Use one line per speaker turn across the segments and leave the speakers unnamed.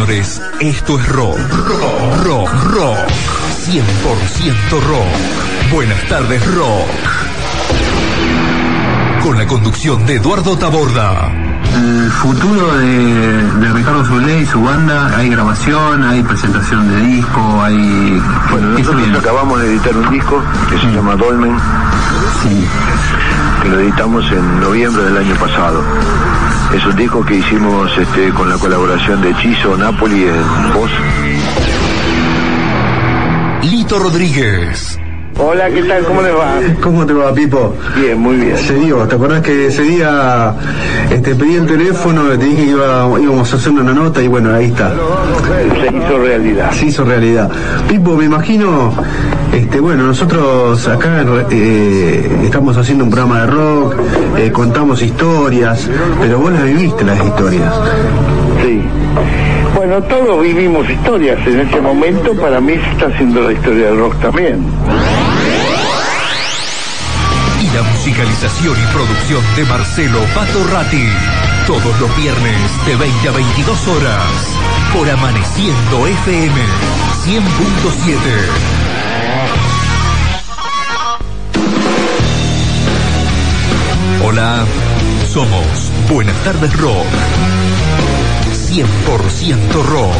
señores, esto es rock. Rock, rock, rock. 100% rock. Buenas tardes, rock. Con la conducción de Eduardo Taborda.
El futuro de, de Ricardo Solé y su banda, hay grabación, hay presentación de disco, hay...
Bueno,
¿qué se
nosotros
viene?
acabamos de editar un disco que se llama Dolmen,
Sí.
que lo editamos en noviembre del año pasado. Es un disco que hicimos este, con la colaboración de Chizo Napoli en voz.
Lito Rodríguez.
Hola, ¿qué tal? ¿Cómo les va?
¿Cómo te va, Pipo?
Bien, muy bien.
Se dio, ¿te acordás que ese día este, pedí el teléfono, te dije que iba- íbamos a hacer una nota y bueno, ahí está.
Se hizo realidad.
Se hizo realidad. Pipo, me imagino, este, bueno, nosotros acá eh, estamos haciendo un programa de rock, eh, contamos historias, pero vos las viviste las historias.
Sí. Bueno, todos vivimos historias en ese momento. Para mí se está haciendo la historia del rock también.
La musicalización y producción de Marcelo Patorrati. Todos los viernes de 20 a 22 horas. Por Amaneciendo FM 100.7. Hola, somos Buenas tardes Rock. 100% rock.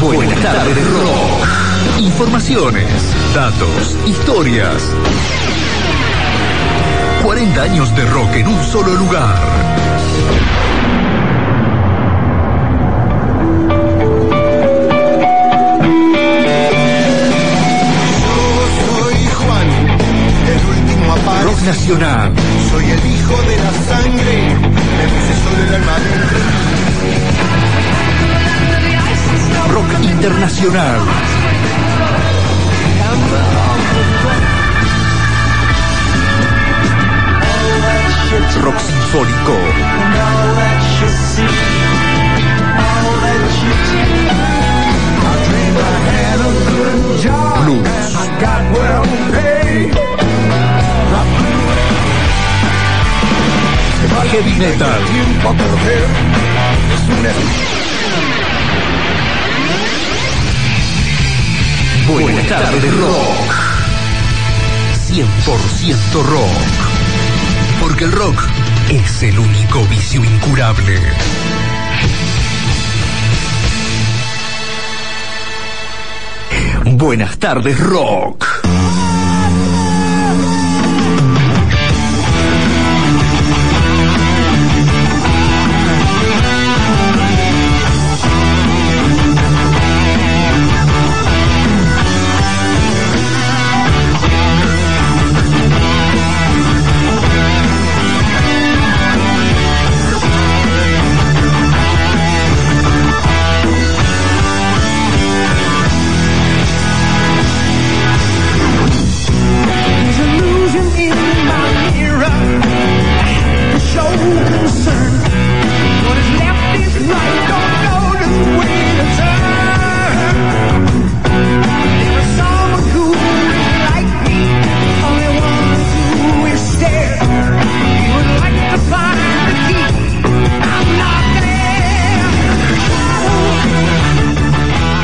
Buenas tardes rock. Informaciones, datos, historias. 40 años de rock en un solo lugar.
Soy Juan, el último aparecido.
Rock Nacional,
Soy el hijo de la sangre, me puse sobre el alma dentro.
Rock Internacional. Rock Sinfónico. Blues. Heavy Metal. Buenas tardes rock. 100% rock. El rock es el único vicio incurable. Buenas tardes rock.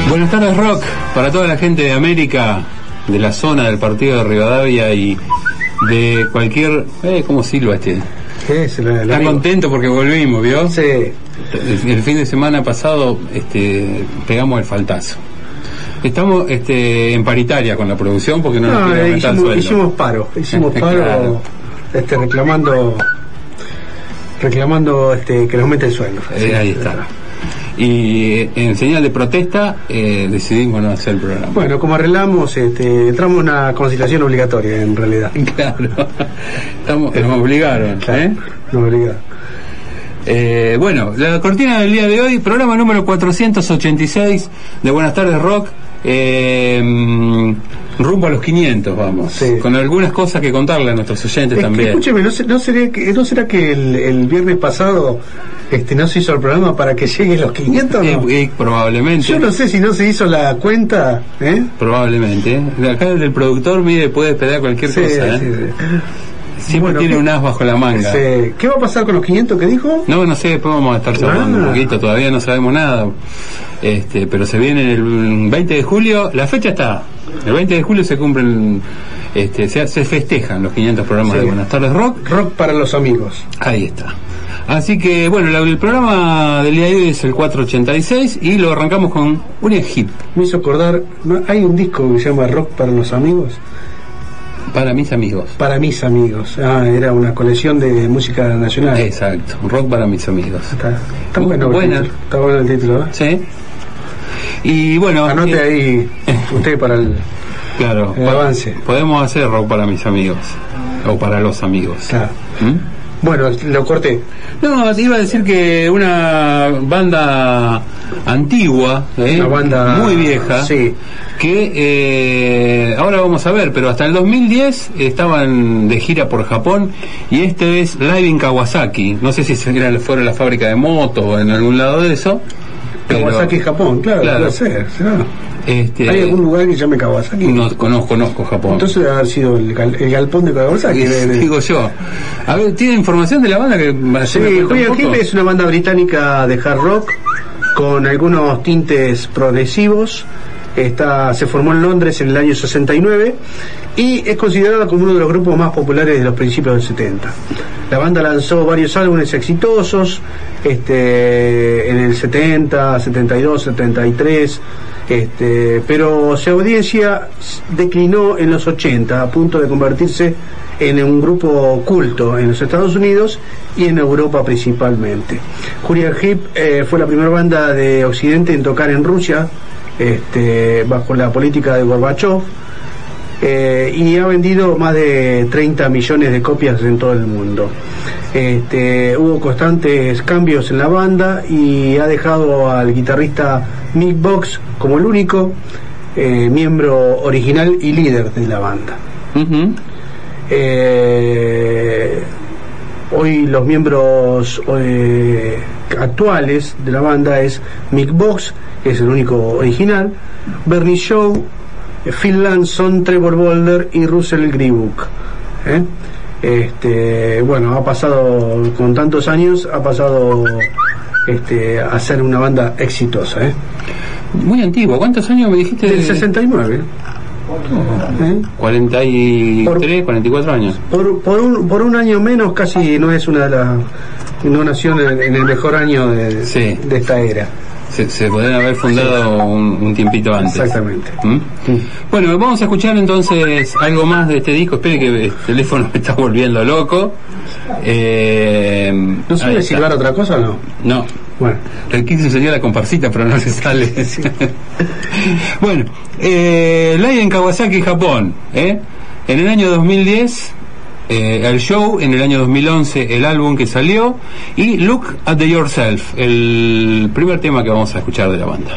Buenas tardes, Rock, para toda la gente de América, de la zona del partido de Rivadavia y de cualquier. Eh, ¿Cómo silba este? Está contento porque volvimos, ¿vio?
Sí.
El, el fin de semana pasado este, pegamos el faltazo. Estamos este, en paritaria con la producción porque no, nos
No,
quiere
eh,
aumentar el
hicimos, hicimos paro, hicimos paro
Claro.
este, reclamando reclamando este, que nos aumente el sueldo.
Eh, ahí está. Y en señal de protesta eh, decidimos no hacer el programa.
Bueno, como arreglamos, este, entramos en una conciliación obligatoria en realidad.
Claro, Estamos, nos obligaron. ¿eh?
No obliga.
Eh, bueno, la cortina del día de hoy, programa número 486 de Buenas tardes Rock. Eh, rumbo a los 500 vamos,
Sí.
con algunas cosas que contarle a nuestros oyentes
Es que,
también.
escúcheme, ¿no, no sería que, ¿no será que el, el viernes pasado este, no se hizo el programa para que lleguen los 500?
Eh,
no?
eh, probablemente.
Yo no sé si no se hizo la cuenta. ¿eh?
Probablemente. Acá el del productor, mire, puede esperar cualquier
Sí,
cosa. ¿eh?
sí.
Siempre
Bueno,
tiene
¿qué-
un as bajo la manga.
Este, ¿Qué va a pasar con los 500 que dijo?
No, no sé, después vamos a estar charlando
Ah.
un poquito, todavía no sabemos nada. Este, pero se viene el 20 de julio, la fecha está. El 20 de julio se cumplen, este, se, se festejan los 500 programas
Sí.
de Buenas tardes Rock.
Rock para los amigos.
Ahí está. Así que, bueno, la- el programa del día de hoy es el 486 y lo arrancamos con un hip
Me hizo acordar, hay un disco que se llama Rock para los amigos.
Para mis amigos.
Para mis amigos. Ah, era una colección de música nacional.
Exacto, rock para mis amigos.
Está, está
Bu-
bueno,
buena.
está bueno el título. ¿eh?
Sí. Y bueno,
Anote
eh,
ahí usted para el...
Claro,
el avance.
podemos hacer rock para mis amigos o para los amigos.
Claro.
¿Mm?
Bueno, lo corté.
No, te iba a decir que una banda antigua, ¿eh?
Una banda-
muy vieja,
sí.
Que eh, ahora vamos a ver, pero hasta el 2010 estaban de gira por Japón y este es Live in Kawasaki. No sé si fuera la fábrica de motos o en algún lado de eso. pero-
Kawasaki, Japón, claro,
Claro.
puede ser. ¿será?
Este,
¿Hay algún lugar que se llame Kawasaki?
no conozco, conozco Japón.
Entonces debe haber sido el, gal- el galpón de Kawasaki. de- de-
digo yo. A ver, ¿tiene información de la banda que
Sí? Hill es una banda británica de hard rock con algunos tintes progresivos. Se formó en Londres en el año 69 y es considerada como uno de los grupos más populares de los principios del 70. La banda lanzó varios álbumes exitosos este, en el 70, 72, 73, este, pero su audiencia declinó en los 80 a punto de convertirse en un grupo culto en los Estados Unidos y en Europa principalmente. Julian Heep eh, fue la primera banda de Occidente en tocar en Rusia este, bajo la política de Gorbachev eh, y ha vendido más de 30 millones de copias en todo el mundo. Este, hubo constantes cambios en la banda y ha dejado al guitarrista Mick Box como el único eh, miembro original y líder de la banda. Eh, hoy los miembros actuales de la banda es Mick Box, que es el único original, Bernie Shaw, Phil Lanson, Trevor Boulder y Russell Gribuk. ¿eh? Este, bueno, ha pasado con tantos años, ha pasado este, a ser una banda exitosa. ¿eh?
Muy antigua. ¿Cuántos años me dijiste?
Del 69. ¿eh?
43, 44 años.
Por, por, un, por un año menos casi no es una de las... No nació en el, en el mejor año de,
Sí.
de esta era.
Se, se podrían haber fundado un, un tiempito antes.
Exactamente.
¿Mm? Bueno, vamos a escuchar entonces algo más de este disco. Espere que el teléfono me está volviendo loco. Eh,
¿No suele silbar otra cosa o no?
No.
Bueno.
Quise sería la comparsita, pero no le sale. bueno, eh, Live en Kawasaki, Japón. ¿eh? En el año 2010, eh, el show. En el año 2011, el álbum que salió. Y Look at the Yourself, el primer tema que vamos a escuchar de la banda.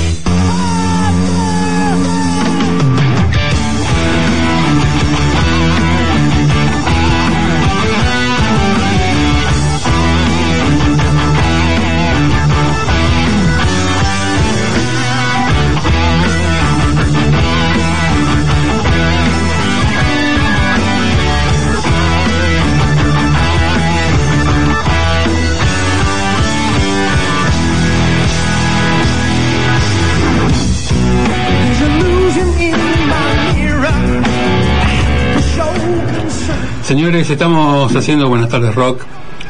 Señores, estamos haciendo Buenas tardes Rock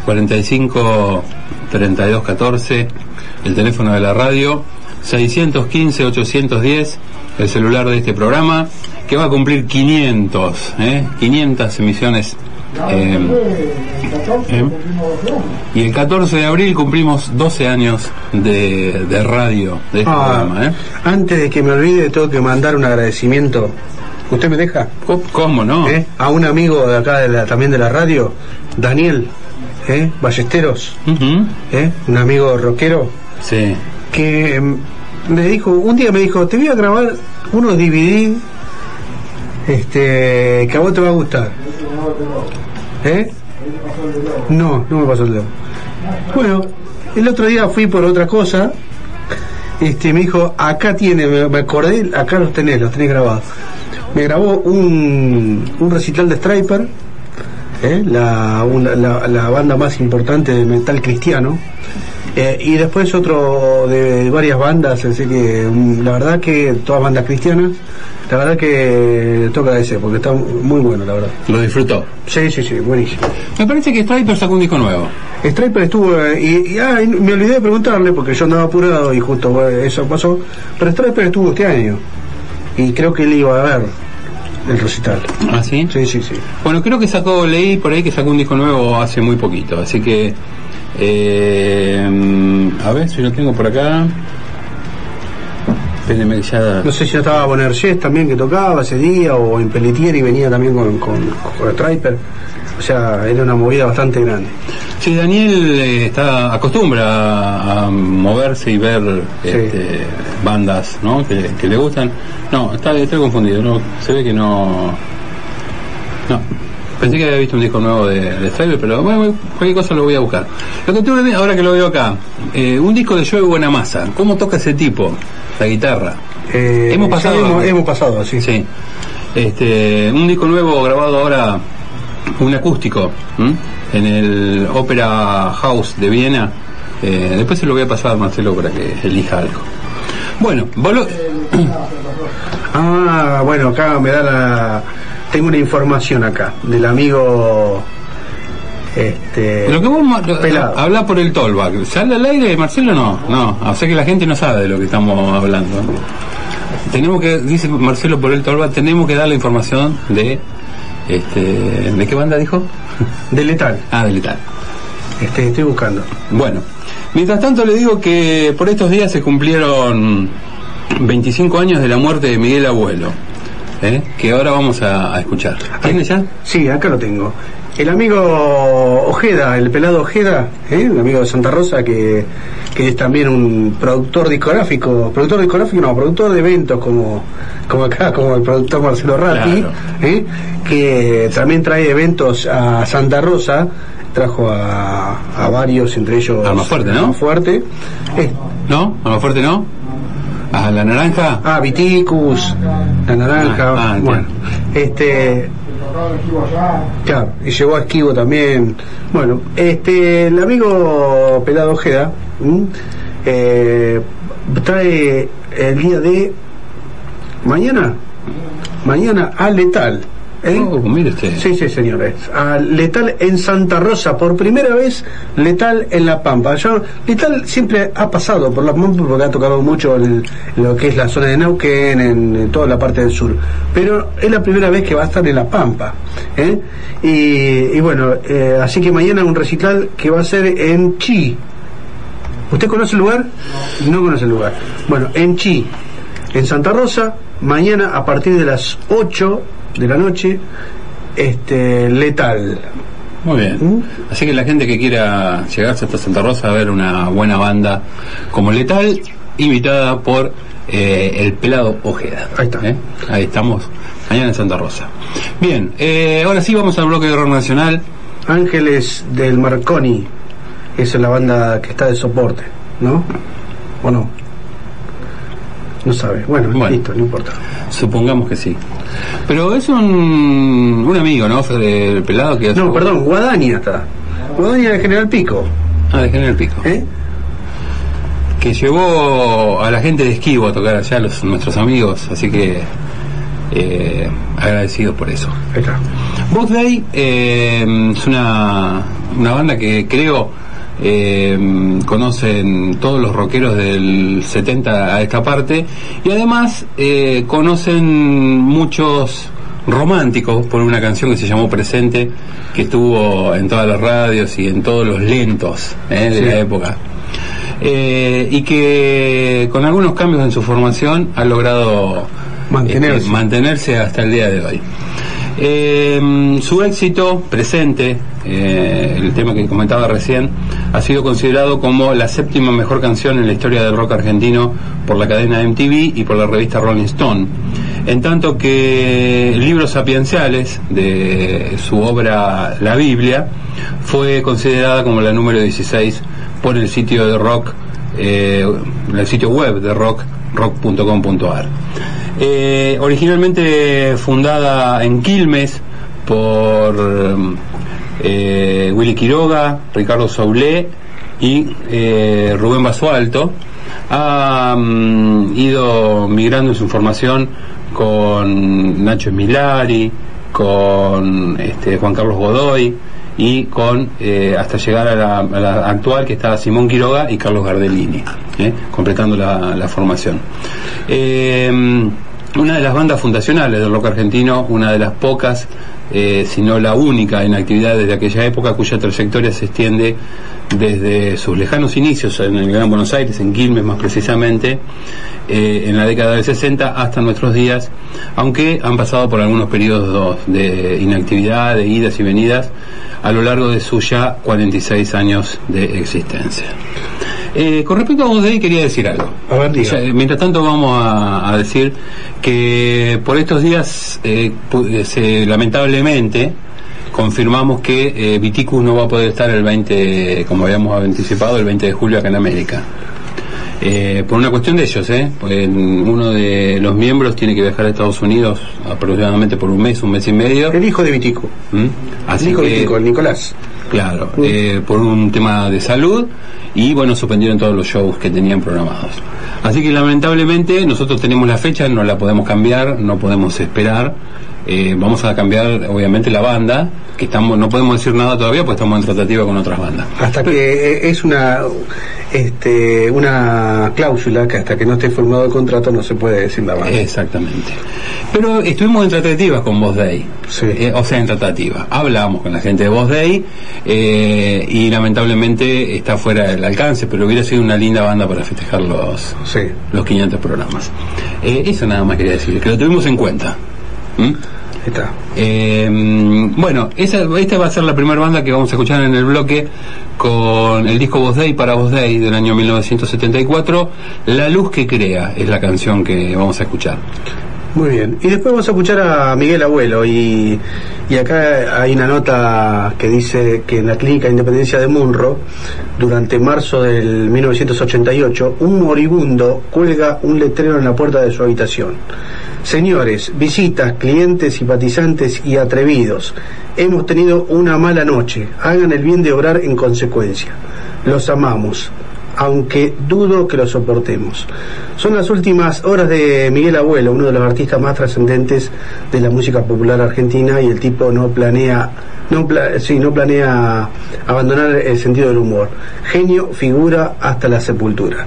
45 32 14, el teléfono de la radio 615 810, el celular de este programa que va a cumplir 500, ¿eh? 500 emisiones. eh, ¿eh? Y el 14 de abril cumplimos 12 años de, de radio de este
Ah,
programa. ¿eh?
Antes de que me olvide, tengo que mandar un agradecimiento. ¿Usted me deja?
¿Cómo- ¿Cómo no?
¿Eh? A un amigo de acá de la- también de la radio, Daniel ¿eh? Ballesteros. ¿eh? un amigo rockero,
Sí.
que mm, me dijo, un día me dijo, te voy a grabar unos DVD este, que a vos te va a gustar. ¿Eh? No, no me pasó el dedo. Bueno, el otro día fui por otra cosa, este, me dijo, acá tiene, me acordé, acá los tenés, los tenés grabados. Me grabó un, un recital de Striper, ¿eh? la, una- la, la banda más importante de metal cristiano. Eh, y después otro de varias bandas, así que mm, la verdad que todas bandas cristianas, la verdad que toca ese, porque está muy bueno, la verdad.
Lo disfrutó.
Sí, sí, sí, buenísimo.
Me parece que Striper sacó un disco nuevo.
Striper estuvo, eh, y, y, ah, y me olvidé de preguntarle, porque yo andaba apurado y justo eso pasó, pero Striper estuvo este año, y creo que él iba a ver el recital.
¿Ah, sí?
Sí, sí, sí.
Bueno, creo que sacó, leí por ahí que sacó un disco nuevo hace muy poquito, así que. eh, a ver si lo tengo por acá. Ya.
No sé si ya estaba Poner Yes también que tocaba ese día, o en Pelletieri venía también con, con, con Striper. O sea, era una movida bastante grande.
Sí, Daniel eh, está acostumbra a, a moverse y ver este, bandas ¿no? que, que le gustan. No, está, estoy confundido. No, se ve que no. No. Pensé que había visto un disco nuevo de, de pero bueno, cualquier cosa lo voy a buscar. Lo que tuve ahora que lo veo acá, eh, un disco de Joe Buenamassa. ¿Cómo toca ese tipo? La guitarra.
Eh,
Hemos pasado-
Hemos, hemos pasado, sí.
Sí. Este, un disco nuevo grabado ahora, un acústico, ¿m? En el Opera House de Viena. Eh, después se lo voy a pasar a Marcelo para que elija algo. Bueno, vos lo-
Ah, bueno, acá me da la. Tengo una información acá del amigo. Este.
lo que vos
Pelado.
habla por el tollback, ¿sale al aire, Marcelo? No, no, o sea que la gente no sabe de lo que estamos hablando. Tenemos que, dice Marcelo por el tollback, tenemos que dar la información de, este, ¿de qué banda dijo?
De letal.
Ah, de Letal.
Este, estoy buscando.
Bueno, mientras tanto le digo que por estos días se cumplieron 25 años de la muerte de Miguel Abuelo, ¿eh? que ahora vamos a, a escuchar. ¿Tiene ya?
Sí, acá lo tengo. El amigo Ojeda, el pelado Ojeda, ¿eh? un amigo de Santa Rosa que, que es también un productor discográfico, productor discográfico, no, productor de eventos como, como acá, como el productor Marcelo Ratti,
Claro.
¿eh? que también trae eventos a Santa Rosa, trajo a, a varios, entre ellos
Alma Fuerte, ¿no?
Fuerte. Eh,
¿No? ¿A lo fuerte no? ¿A la naranja?
Ah, Viticus, la naranja,
Ah, ah,
bueno, este, claro, y llegó a Esquivo también, bueno, este, el amigo Pelado Ojeda, eh, trae el día de mañana, mañana a Letal, ¿eh?
Oh, mire usted.
Sí, sí, señores. A Letal en Santa Rosa, por primera vez, Letal en La Pampa. Yo, Letal siempre ha pasado por La Pampa porque ha tocado mucho en, lo que es la zona de Neuquén, en, en toda la parte del sur. Pero es la primera vez que va a estar en La Pampa. ¿eh? Y, y bueno, eh, así que mañana un recital que va a ser en Chi. ¿Usted conoce el lugar? No conoce el lugar. Bueno, en Chi, en Santa Rosa, mañana a partir de las 8 de la noche, este, letal.
Muy bien.
¿Mm?
Así que la gente que quiera llegarse hasta Santa Rosa a ver una buena banda como Letal, invitada por eh, el pelado Ojeda.
Ahí está.
¿Eh? Ahí estamos, mañana en Santa Rosa. Bien, eh, ahora sí vamos al bloque de rock nacional.
Ángeles del Marconi, esa es la banda que está de soporte, ¿no? ¿O no? No sabe. Bueno,
Bueno.
listo, no importa.
Supongamos que sí. Pero es un, un amigo, ¿no? Del pelado que
No, perdón, Guadaña está. Guadaña de General Pico.
Ah, de General Pico.
¿eh?
que llevó a la gente de Esquivo a tocar allá, los, nuestros amigos, así que eh, agradecidos por eso.
Ahí está.
Box Day eh, es una, una banda que creo eh, conocen todos los rockeros del 70 a esta parte y además eh, conocen muchos románticos por una canción que se llamó Presente que estuvo en todas las radios y en todos los lentos eh, de
Sí.
la época Eh, y que con algunos cambios en su formación ha logrado
Mantenerse.
este, mantenerse hasta el día de hoy. Eh, su éxito presente, eh, el tema que comentaba recién, ha sido considerado como la séptima mejor canción en la historia del rock argentino por la cadena MTV y por la revista Rolling Stone. En tanto que Libros Sapienciales, de su obra La Biblia, fue considerada como la número 16 por el sitio de rock, eh, el sitio web de rock, rock.com.ar. Eh, originalmente fundada en Quilmes por eh, Willy Quiroga, Ricardo Saulé y eh, Rubén Basualto, ha mm, ido migrando en su formación con Nacho Milari, con este, Juan Carlos Godoy y con eh, hasta llegar a la, actual que está Simón Quiroga y Carlos Gardellini, ¿eh? completando la, formación. Una de las bandas fundacionales del rock argentino, una de las pocas, eh, si no la única en actividad desde aquella época, cuya trayectoria se extiende desde sus lejanos inicios en el Gran Buenos Aires, en Quilmes más precisamente, eh, en la década del 60 hasta nuestros días, aunque han pasado por algunos periodos de inactividad, de idas y venidas, a lo largo de sus ya 46 años de existencia. Eh, con respecto a Voz Day quería decir algo.
A ver, diga.
Eh, mientras tanto vamos a, a decir que por estos días, eh, eh, se- lamentablemente, confirmamos que eh, Viticus no va a poder estar el 20, como habíamos anticipado, el 20 de julio acá en América. Eh, por una cuestión de ellos, ¿eh? Pues uno de los miembros tiene que viajar a Estados Unidos aproximadamente por un mes, un mes y medio.
El hijo de Vitico.
¿Mm?
El hijo de Vitico, el Nicolás.
Claro, eh, por un tema de salud y bueno, suspendieron todos los shows que tenían programados. Así que lamentablemente nosotros tenemos la fecha, no la podemos cambiar, no podemos esperar. Eh, vamos a cambiar obviamente la banda, que estamos, no podemos decir nada todavía porque estamos en tratativa con otras bandas.
Hasta que eh, es una este, una cláusula que hasta que no esté formado el contrato no se puede decir la banda.
Exactamente. Pero estuvimos en tratativas con Voz Day.
Sí.
Eh, o sea, en tratativa. Hablamos con la gente de Voz Day eh, y lamentablemente está fuera del alcance, pero hubiera sido una linda banda para festejar los,
Sí.
los 500 programas. Eh, eso nada más quería decir, que lo tuvimos en cuenta. ¿Mm?
Está.
Eh, bueno, esa, esta va a ser la primera banda que vamos a escuchar en el bloque con el disco Voz Day para Voz Day del año 1974. La luz que crea es la canción que vamos a escuchar.
Muy bien. Y después vamos a escuchar a Miguel Abuelo y, y acá hay una nota que dice que en la clínica de Independencia de Munro, durante marzo del 1988, un moribundo cuelga un letrero en la puerta de su habitación. Señores, visitas, clientes, simpatizantes y atrevidos, hemos tenido una mala noche. Hagan el bien de obrar en consecuencia. Los amamos. aunque dudo que lo soportemos. Son las últimas horas de Miguel Abuelo, uno de los artistas más trascendentes de la música popular argentina y el tipo no planea no, pla- no planea abandonar el sentido del humor. Genio, figura hasta la sepultura.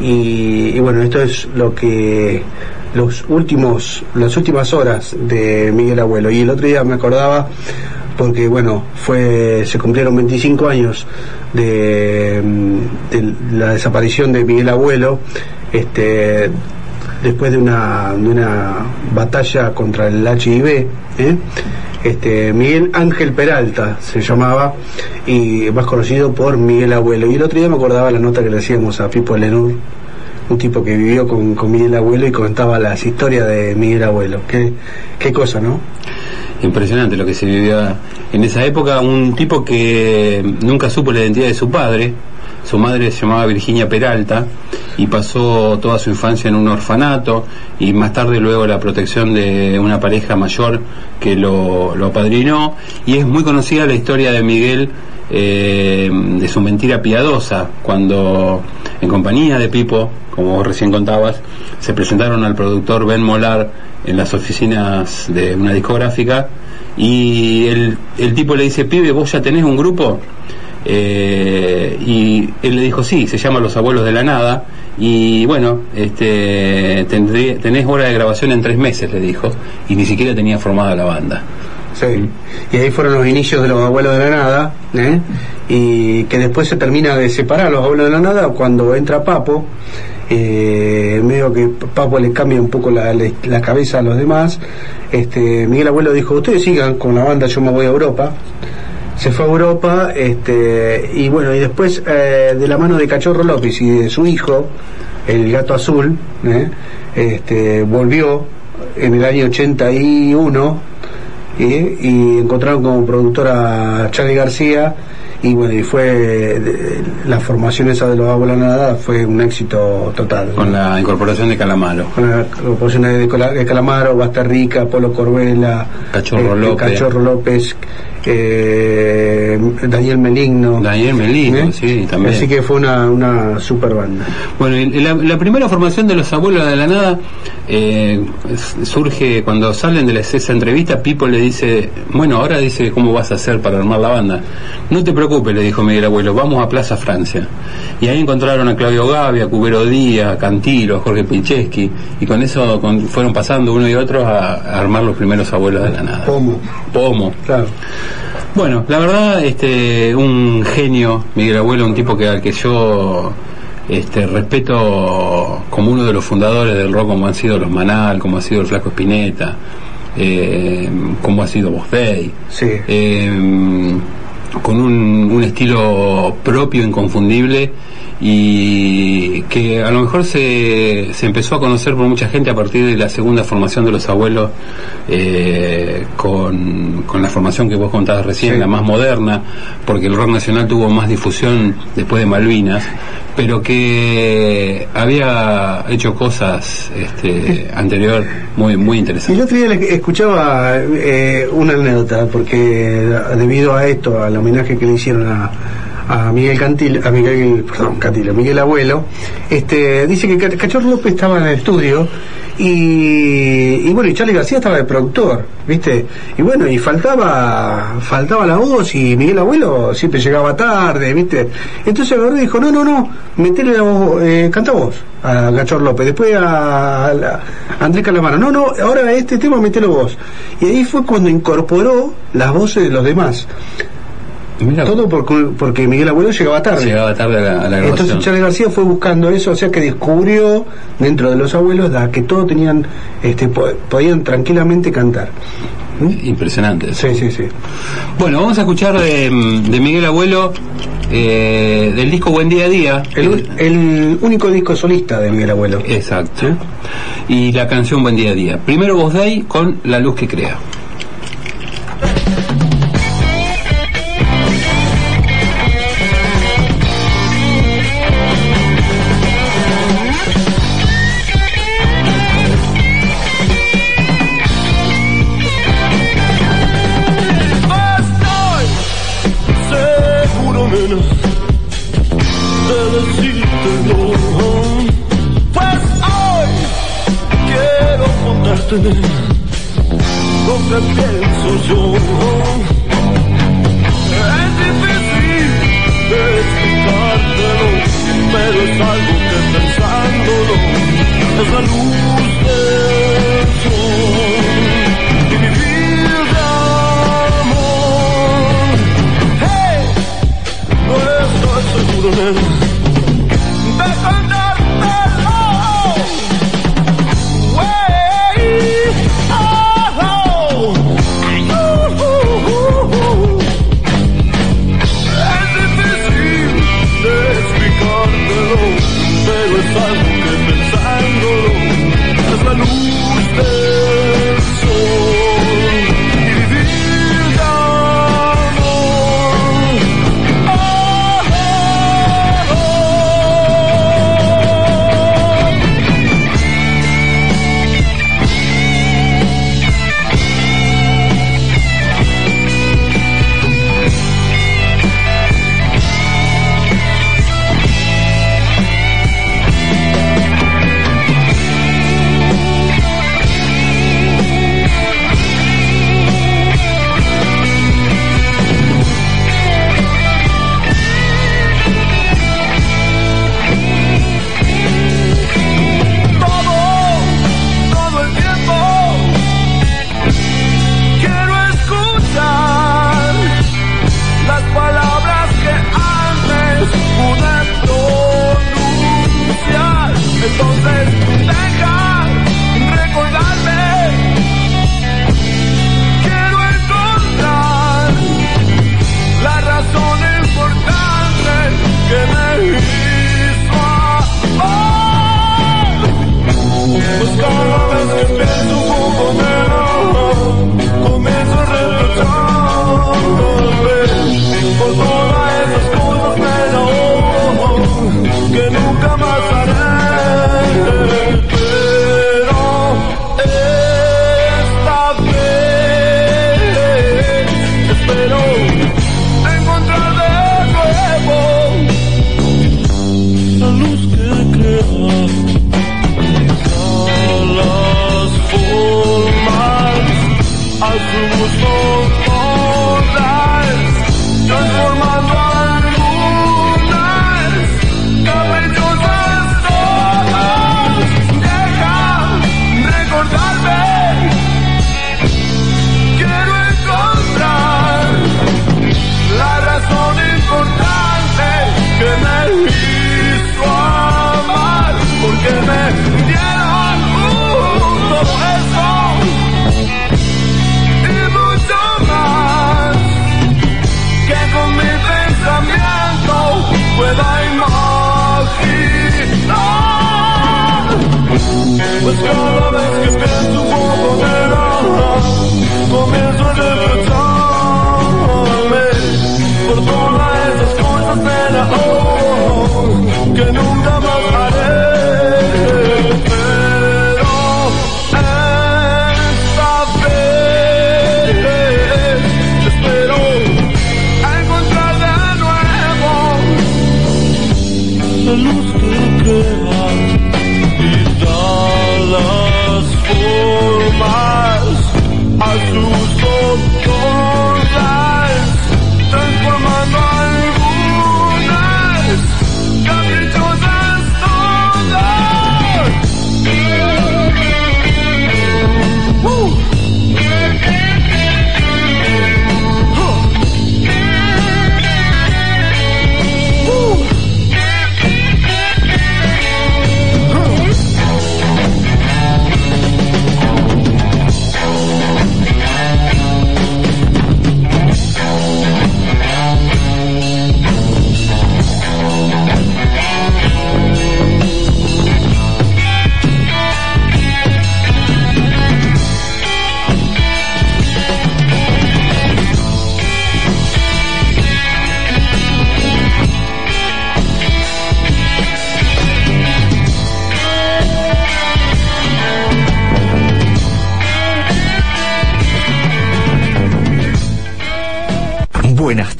Y bueno, esto es lo que los últimos, las últimas horas de Miguel Abuelo. Y el otro día me acordaba porque bueno, fue, se cumplieron 25 años de, la desaparición de Miguel Abuelo, este, después de una, de una batalla contra el HIV, ¿eh? este, Miguel Ángel Peralta se llamaba, y más conocido por Miguel Abuelo. Y el otro día me acordaba la nota que le hacíamos a Pipo Lenur, un tipo que vivió con, con Miguel Abuelo y contaba las historias de Miguel Abuelo. Qué, qué cosa, ¿no?
Impresionante lo que se vivió en esa época. Un tipo que nunca supo la identidad de su padre. Su madre se llamaba Virginia Peralta y pasó toda su infancia en un orfanato y más tarde luego la protección de una pareja mayor que lo, lo apadrinó. Y es muy conocida la historia de Miguel eh, de su mentira piadosa cuando en compañía de Pipo, como recién contabas, se presentaron al productor Ben Molar en las oficinas de una discográfica y el, el tipo le dice, pibe, vos ya tenés un grupo. Eh, y él le dijo, sí, se llama Los Abuelos de la Nada. Y bueno, este, tendré, tenés hora de grabación en tres meses, le dijo. Y ni siquiera tenía formada la banda.
Sí. Y ahí fueron los inicios de los abuelos de la nada, ¿eh? y que después se termina de separar los abuelos de la nada cuando entra Papo, eh, medio que Papo le cambia un poco la, la- cabeza a los demás. Este, Miguel Abuelo dijo, ustedes sigan con la banda, yo me voy a Europa. Se fue a Europa, este, y bueno, y después eh, de la mano de Cachorro López y de su hijo, el gato azul, ¿eh? este, volvió en el año 81 ¿eh? y encontraron como productora a Charlie García y bueno y fue la formación esa de los abuelos nada fue un éxito total
Con la incorporación de Calamaro.
con la composición de, Calamaro, Basta Rica, Polo Corbela,
Cachorro López.
Cachorro López, eh, Daniel Meligno.
Daniel Melino,
¿eh?
sí, también.
Así que fue una, una super banda.
Bueno, y la, la primera formación de los abuelos de la nada eh, surge cuando salen de la, esa entrevista. Pipo le dice, bueno, ahora dice cómo vas a hacer para armar la banda. No te preocupes, le dijo Miguel Abuelo, vamos a Plaza Francia. Y ahí encontraron a Claudio Gavi, a Cubero Díaz, a Cantilo, a Jorge Pincheski, y con eso con- fueron pasando uno y otro a, a armar los primeros abuelos de la nada.
Pomo,
Pomo.
claro.
Bueno, la verdad, este, un genio, Miguel Abuelo, un tipo que al que yo este, respeto como uno de los fundadores del rock, como han sido los Manal, como ha sido el Flaco Espineta, eh, como ha sido Boss Day,
Sí.
eh, con un, un estilo propio, inconfundible y que a lo mejor se, se empezó a conocer por mucha gente a partir de la segunda formación de los abuelos eh, con, con la formación que vos contabas recién,
Sí.
la más moderna, porque el rock nacional tuvo más difusión después de Malvinas, pero que había hecho cosas este, anterior muy muy
Y
interesantes.
el otro día le escuchaba eh, una anécdota, porque debido a esto, al homenaje que le hicieron a, a Miguel Cantil, a Miguel, perdón, Cantil, a Miguel Abuelo, este, dice que Ca- Cachorro López estaba en el estudio y, bueno, y Charlie García estaba de productor, ¿viste? Y bueno, y faltaba, faltaba la voz y Miguel Abuelo siempre llegaba tarde, ¿viste? Entonces agarró dijo, no, no, no, metele la voz, eh, canta vos a Cachorro López, después a, a Andrés Calamaro, no, no, ahora este tema metelo vos. Y ahí fue cuando incorporó las voces de los demás.
Mirá,
Todo por- porque Miguel Abuelo llegaba tarde.
llegaba tarde a la, a la
Entonces
grabación.
Charlie García fue buscando eso, o sea que descubrió dentro de los abuelos la que todos tenían, este, po- podían tranquilamente cantar. ¿Mm?
Impresionante. eso.
Sí, sí, sí.
Bueno, vamos a escuchar de, de Miguel Abuelo eh, del disco Buen Día a Día.
El, el único disco solista de Miguel Abuelo.
Exacto. Y la canción Buen Día a Día. Primero Voz Day con La Luz que Crea.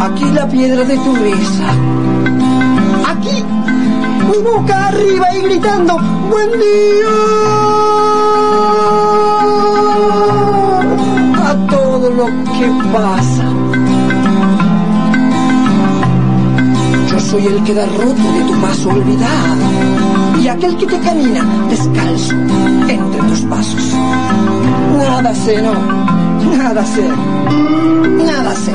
aquí la piedra de tu risa aquí, mi boca arriba y gritando, buen día a todo lo que pasa. Yo soy el que da roto de tu paso olvidado y aquel que te camina descalzo entre tus pasos. Nada sé, no, nada sé, nada sé.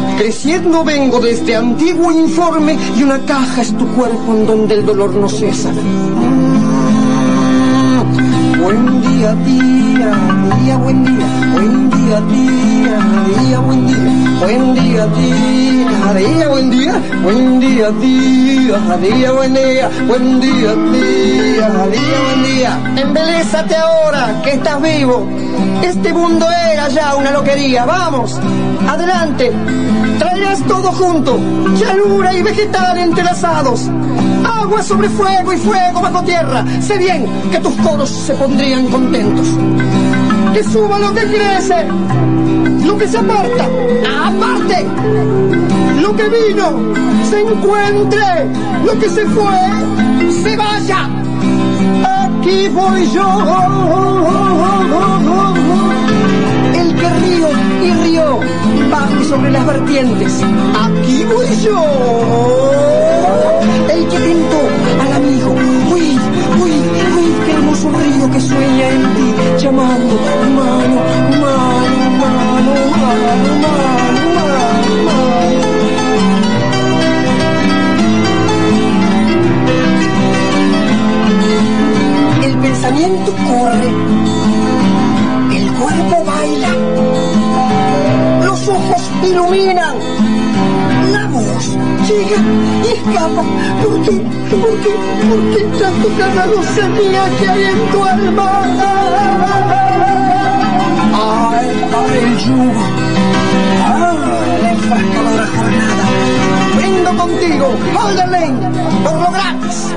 Creciendo vengo de este antiguo informe y una caja es tu cuerpo en donde el dolor no cesa. Mm. Buen día, día, día, buen día. Buen día, día, día, buen día. Buen día, día, día, buen día. Buen día, día, día, buen día. Buen día, día, día, buen día. Embelésate ahora que estás vivo. Este mundo era ya una loquería. Vamos, adelante. Traerás todo junto, llanura y vegetal entrelazados. Agua sobre fuego y fuego bajo tierra. Sé bien que tus coros se pondrían contentos. Que suba lo que crece, lo que se aparta, aparte. Lo que vino, se encuentre. Lo que se fue, se vaya. Aquí voy yo el que río y río baje sobre las vertientes. Aquí voy yo, el que pintó al amigo. Uy, uy, uy, qué hermoso río que sueña en ti, llamando humano, humano, humano, humano, humano, humano. El pensamiento corre el cuerpo baila, los ojos iluminan, la voz llega y escapa. ¿Por qué? ¿Por qué? ¿Por qué tanto cada lozanía que hay en tu alma? ¡Ay, para el yugo! ¡Ay, la jornada! Contigo, Holderlane, por lo gratis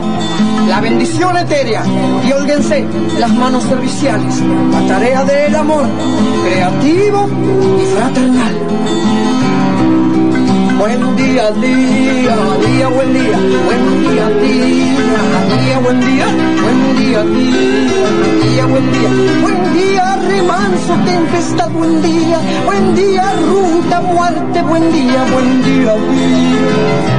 la bendición etérea. Y holguense las manos serviciales, la tarea del amor, creativo y fraternal. Buen día, día, día, buen día, buen día, día, día, buen día, buen día, día, día, buen día, buen día, remanso, tempestad, buen día, buen día, ruta, muerte, buen día, buen día, día.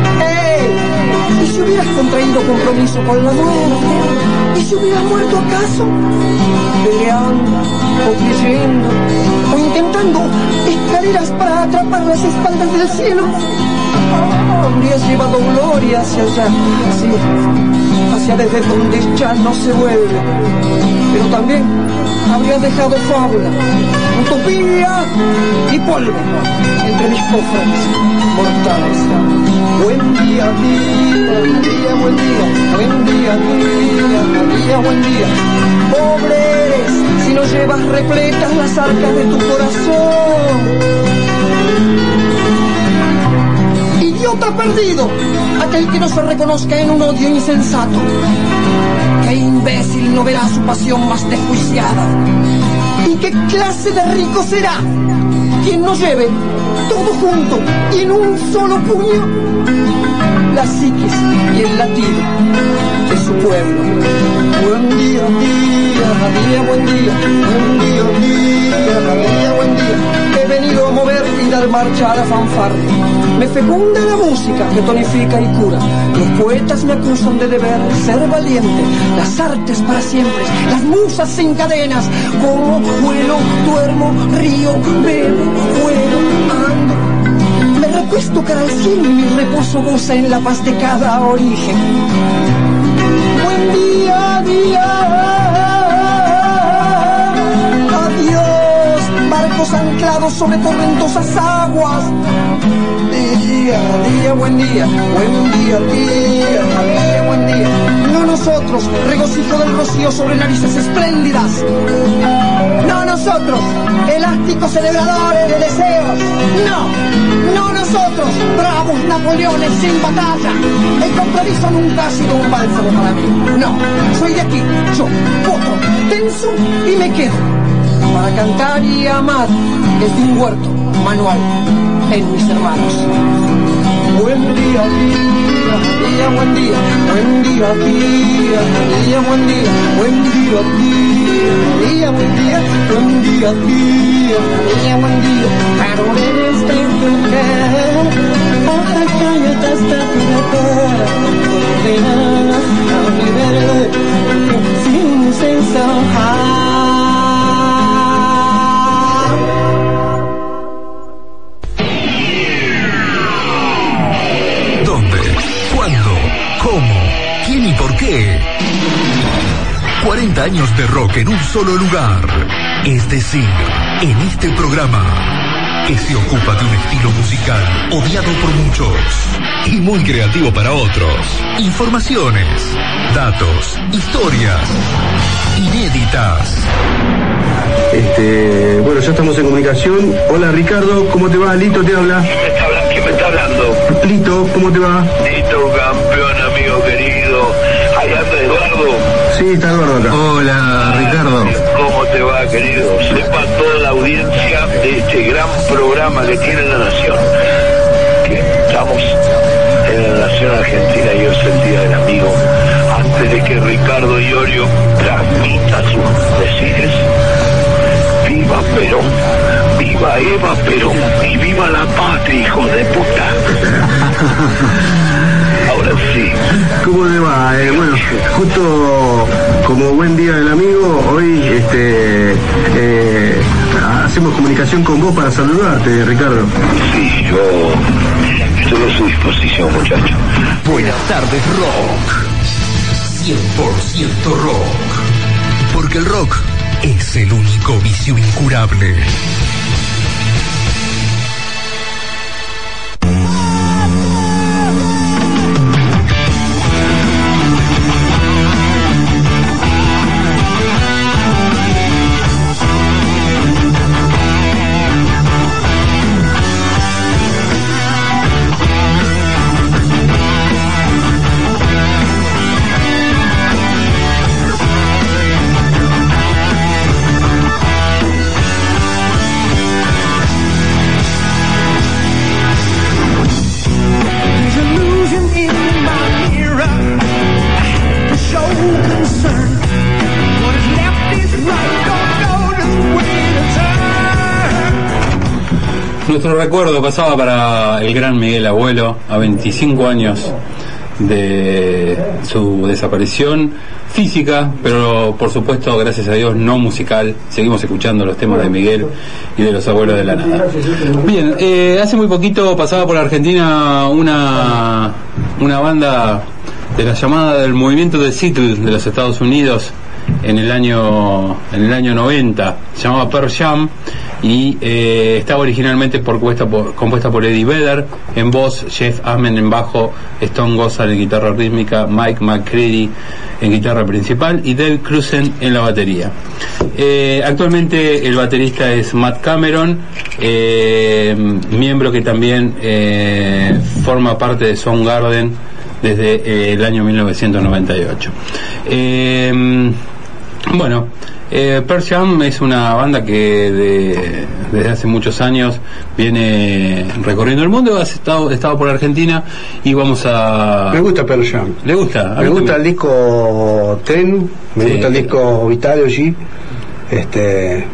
¿Y si hubieras contraído compromiso con la muerte? ¿Y si hubieras muerto acaso? Peleando, o creyendo, o intentando escaleras para atrapar las espaldas del cielo. Habrías llevado gloria hacia allá, así, hacia desde donde ya no se vuelve. Pero también habrías dejado fábula, utopía y polvo entre mis cofres mortales. Buen día, día, día, buen día, buen día, día, día, buen día. Pobre eres si no llevas repletas las arcas de tu corazón. Idiota perdido, aquel que no se reconozca en un odio insensato. Qué imbécil no verá su pasión más desjuiciada. ¿Y qué clase de rico será quien no lleve todo junto y en un solo puño la psiquis y el latido de su pueblo. Buen día, día, día, buen día, buen día, día, día, buen día. He venido a mover y dar marcha la fanfarria. Me fecunda la música que tonifica y cura. Los poetas me acusan de deber ser valiente. Las artes para siempre, las musas sin cadenas. Como vuelo, duermo, río, bebo, vuelo, ando. Me recuesto cara al cielo y mi reposo goza en la paz de cada origen. Buen día, día. Adiós, barcos anclados sobre torrentosas aguas. Día, día, buen día, buen día, día, día, buen día. No nosotros, regocijo del rocío sobre narices espléndidas. No nosotros, elásticos celebradores de deseos. No, no nosotros, bravos Napoleones sin batalla. El compromiso nunca ha sido un bálsamo para mí. No, soy de aquí, yo, otro, tenso y me quedo. Para cantar y amar desde un huerto manual en mis hermanos. Buen día, día, buen día, buen día, día, buen día, buen día, día, buen día, buen día, día, buen día. Pero eres de mujer, otra calle hasta tu cara, sin sensación.
Qué? 40 años de rock en un solo lugar. Es decir, en este programa, que se ocupa de un estilo musical odiado por muchos y muy creativo para otros. Informaciones, datos, historias inéditas.
Este, bueno, ya estamos en comunicación. Hola Ricardo, ¿cómo te va? Lito te habla.
¿Quién me está, habla- quién me está hablando?
Lito, ¿cómo te va?
Tito, Eduardo.
Sí, está acá. Hola Ricardo.
¿Cómo te va, querido? Sepa toda la audiencia de este gran programa que tiene la Nación. Que estamos en la Nación Argentina y hoy es el Día del Amigo. Antes de que Ricardo Iorio transmita sus decires. ¡Viva Perón! ¡Viva Eva Perón! ¡Y viva la patria, hijos de puta! Ahora sí.
¿Cómo te va? Eh, bueno, justo como buen día del amigo, hoy este, eh, hacemos comunicación con vos para saludarte, Ricardo.
Sí, yo estoy a su disposición, muchacho.
Buenas tardes, rock. 100% rock. Porque el rock es el único vicio incurable.
Recuerdo pasaba para el gran Miguel Abuelo a 25 años de su desaparición física, pero por supuesto, gracias a Dios, no musical. Seguimos escuchando los temas de Miguel y de los abuelos de la nada. Bien, eh, hace muy poquito pasaba por Argentina una, una banda de la llamada del movimiento de Seattle de los Estados Unidos en el año en el año 90 se llamaba Pearl Jam y eh, estaba originalmente por, compuesta por, Eddie Vedder en voz, Jeff Amen en bajo, Stone Gossard en guitarra rítmica, Mike McCready en guitarra principal y Dave Cruzen en la batería. Eh, actualmente el baterista es Matt Cameron, eh, miembro que también forma parte de Soundgarden desde el año 1998. Bueno, eh, Pearl Jam es una banda que de- desde hace muchos años viene recorriendo el mundo, ha estado, estado por Argentina y vamos a...
Me gusta Pearl Jam.
¿Le gusta?
Me gusta
también.
el disco Ten, me
Sí.
gusta el disco Vitalogy, este,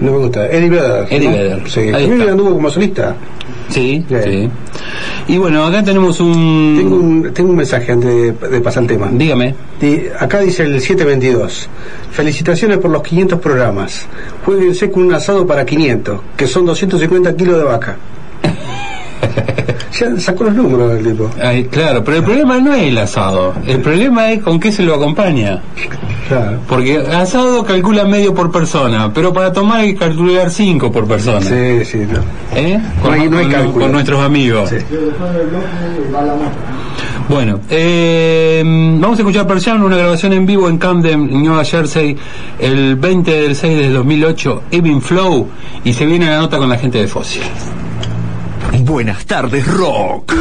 no me gusta, Eddie Vedder.
Eddie
¿no?
Vedder.
Sí,
Ahí está.
anduvo como solista.
Sí,
Sí.
Y bueno, acá tenemos un...
Tengo un, tengo un mensaje antes de, de pasar el tema.
Dígame.
Acá dice el 722. Felicitaciones por los 500 programas. Jueguense con un asado para 500, que son 250 kilos de vaca. ya sacó los números del tipo.
Ay, claro, pero el problema no es el asado. El problema es con qué se lo acompaña.
Claro.
Porque asado calcula medio por persona, pero para tomar hay que calcular cinco por persona.
Sí, sí. no.
¿Eh? Con,
No hay- no hay
con-
cálculo.
con nuestros amigos.
Sí.
Bueno, eh, vamos a escuchar Persian, una grabación en vivo en Camden, Nueva Jersey, el 20 del 6 del 2008, Evin Flow, y se viene la nota con la gente de Fósil.
Buenas tardes, rock.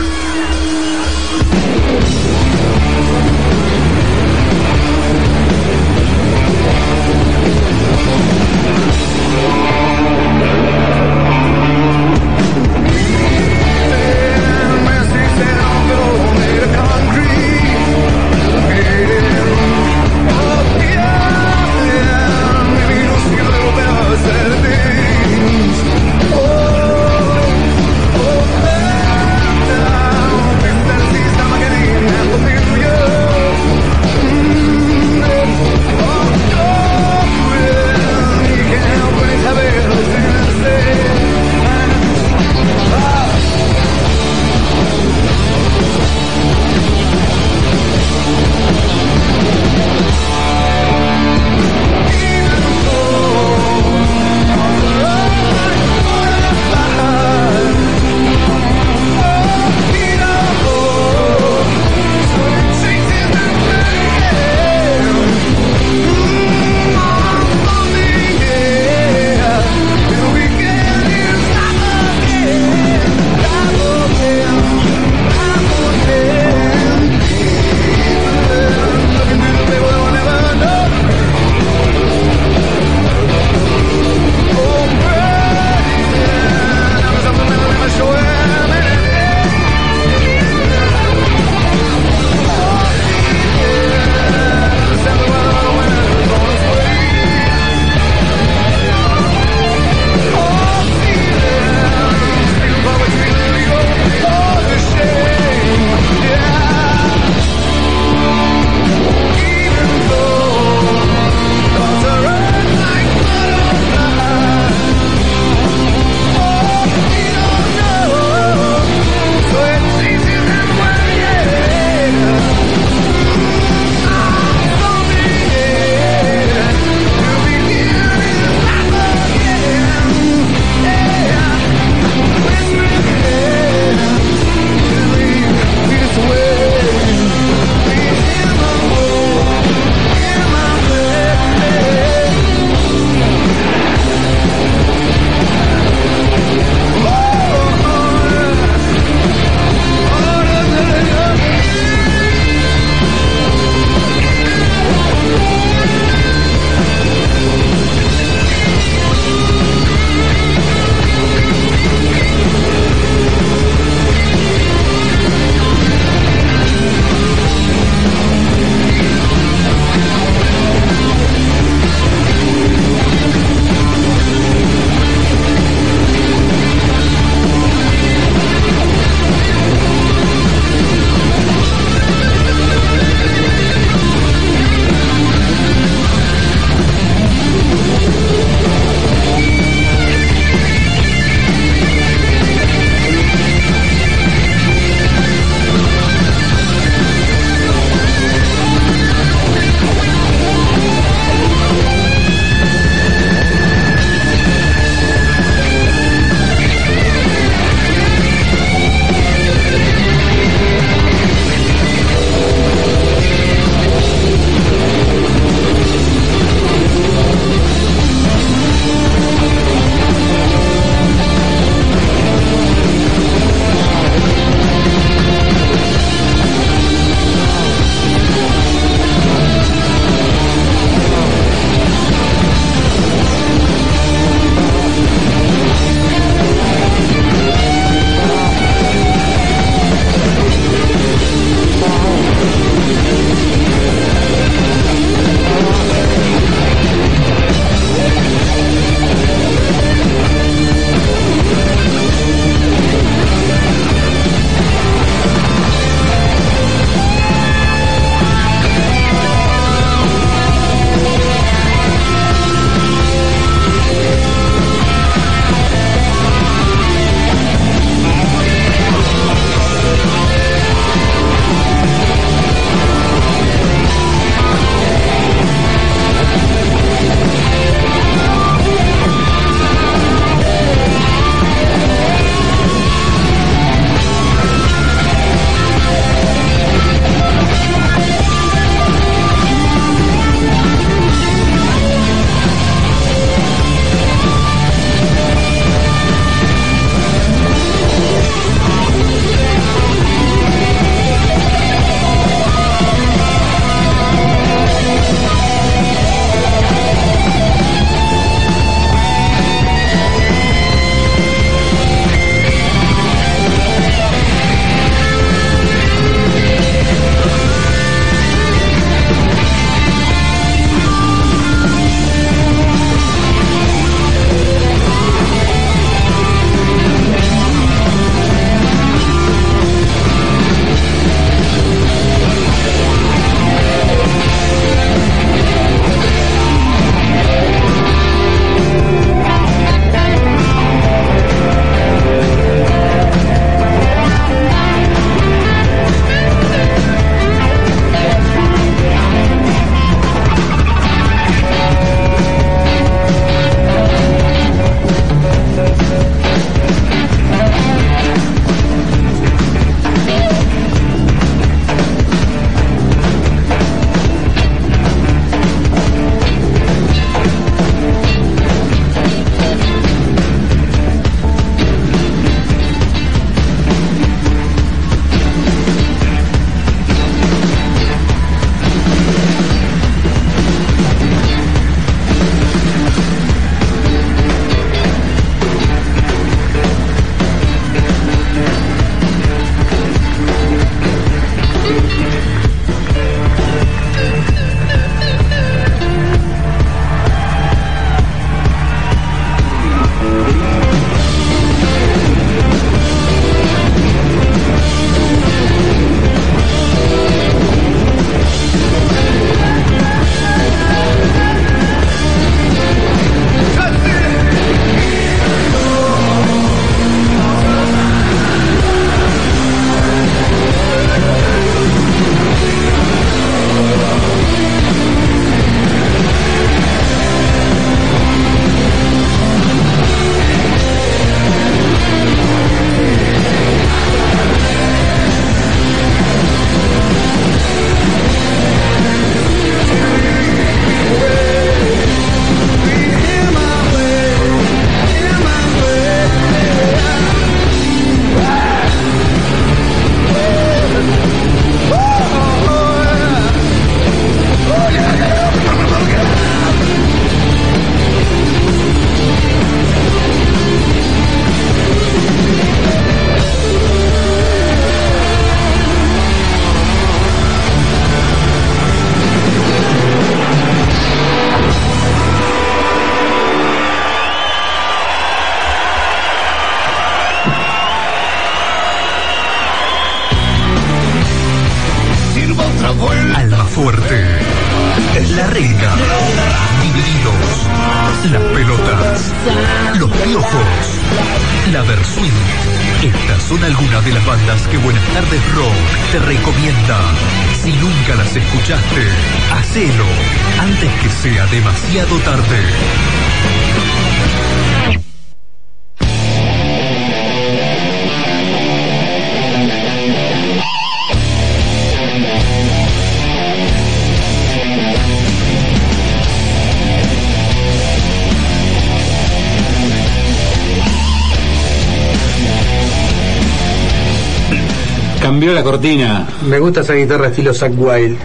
Cortina.
Me gusta esa guitarra estilo Zack Wild.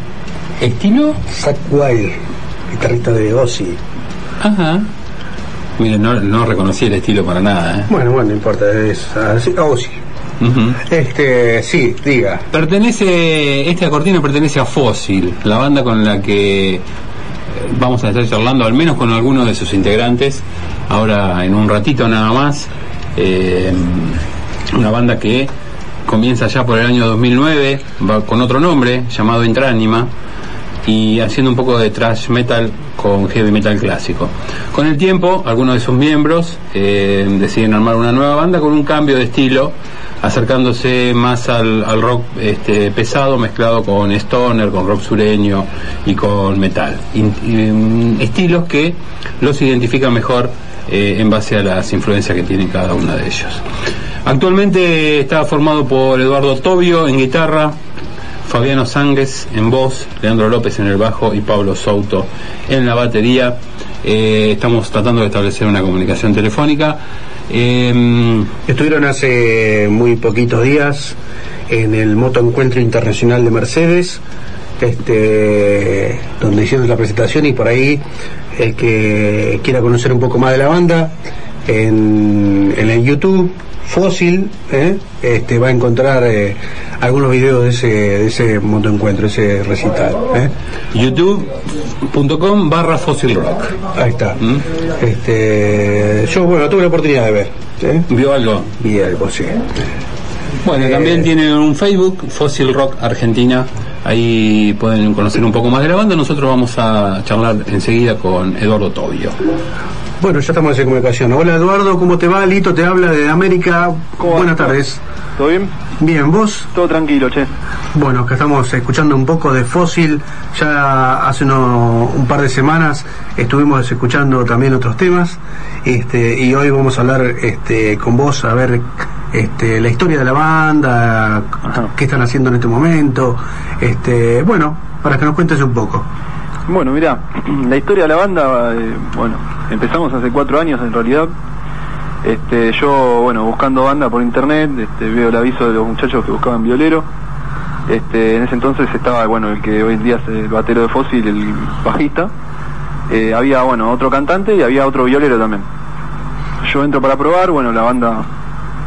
¿Estilo?
Zack Wild, guitarrista de Ozzy.
Ajá. Mire, no, no reconocí el estilo para nada. ¿eh?
Bueno, bueno, no importa, es así, Ozzy.
Ujú.
Este, sí, diga.
Pertenece, esta cortina pertenece a Fósil, la banda con la que eh, vamos a estar charlando, al menos con algunos de sus integrantes, ahora en un ratito nada más. Eh, una banda que comienza ya por el año 2009, va con otro nombre, llamado Intránima, y haciendo un poco de thrash metal con heavy metal clásico. Con el tiempo, algunos de sus miembros eh, deciden armar una nueva banda con un cambio de estilo, acercándose más al, rock este, pesado mezclado con stoner, con rock sureño y con metal. Estilos que los identifican mejor eh, en base a las influencias que tienen cada uno de ellos. Actualmente está formado por Eduardo Tobio en guitarra, Fabiano Sangues en voz, Leandro López en el bajo y Pablo Souto en la batería. Eh, estamos tratando de establecer una comunicación telefónica. Eh,
Estuvieron hace muy poquitos días en el Moto Encuentro Internacional de Mercedes, este, donde hicieron la presentación y por ahí el que quiera conocer un poco más de la banda, en, en el YouTube, Fósil, ¿eh? este, va a encontrar eh, algunos videos de ese, de ese Moto Encuentro, ese recital. ¿eh?
youtube.com barra Fossil Rock.
Ahí está.
¿Mm?
Este, yo, bueno, tuve la oportunidad de ver. ¿eh?
¿Vio algo?
Vi algo, sí.
Bueno,
Eh,
también tiene un Facebook, Fossil Rock Argentina. Ahí pueden conocer un poco más de la banda. Nosotros vamos a charlar enseguida con Eduardo Tobio.
Bueno, ya estamos en comunicación. Hola Eduardo, ¿cómo te va? Lito te habla de América.
¿Cómo
Buenas tardes.
¿Todo bien?
Bien, ¿vos?
Todo tranquilo, che.
Bueno, acá estamos escuchando un poco de Fósil. Ya hace uno- un par de semanas estuvimos escuchando también otros temas. Este, y hoy vamos a hablar este, con vos a ver este, la historia de la banda,
Ajá.
qué están haciendo en este momento. Este, bueno, para que nos cuentes un poco.
Bueno, mira, la historia de la banda, eh, bueno, empezamos hace cuatro años en realidad. Este, yo, bueno, buscando banda por internet, este, veo el aviso de los muchachos que buscaban violero. Este, en ese entonces estaba, bueno, el que hoy en día es el batero de Fósil, el bajista. Eh, había, bueno, otro cantante y había otro violero también. Yo entro para probar, bueno, la banda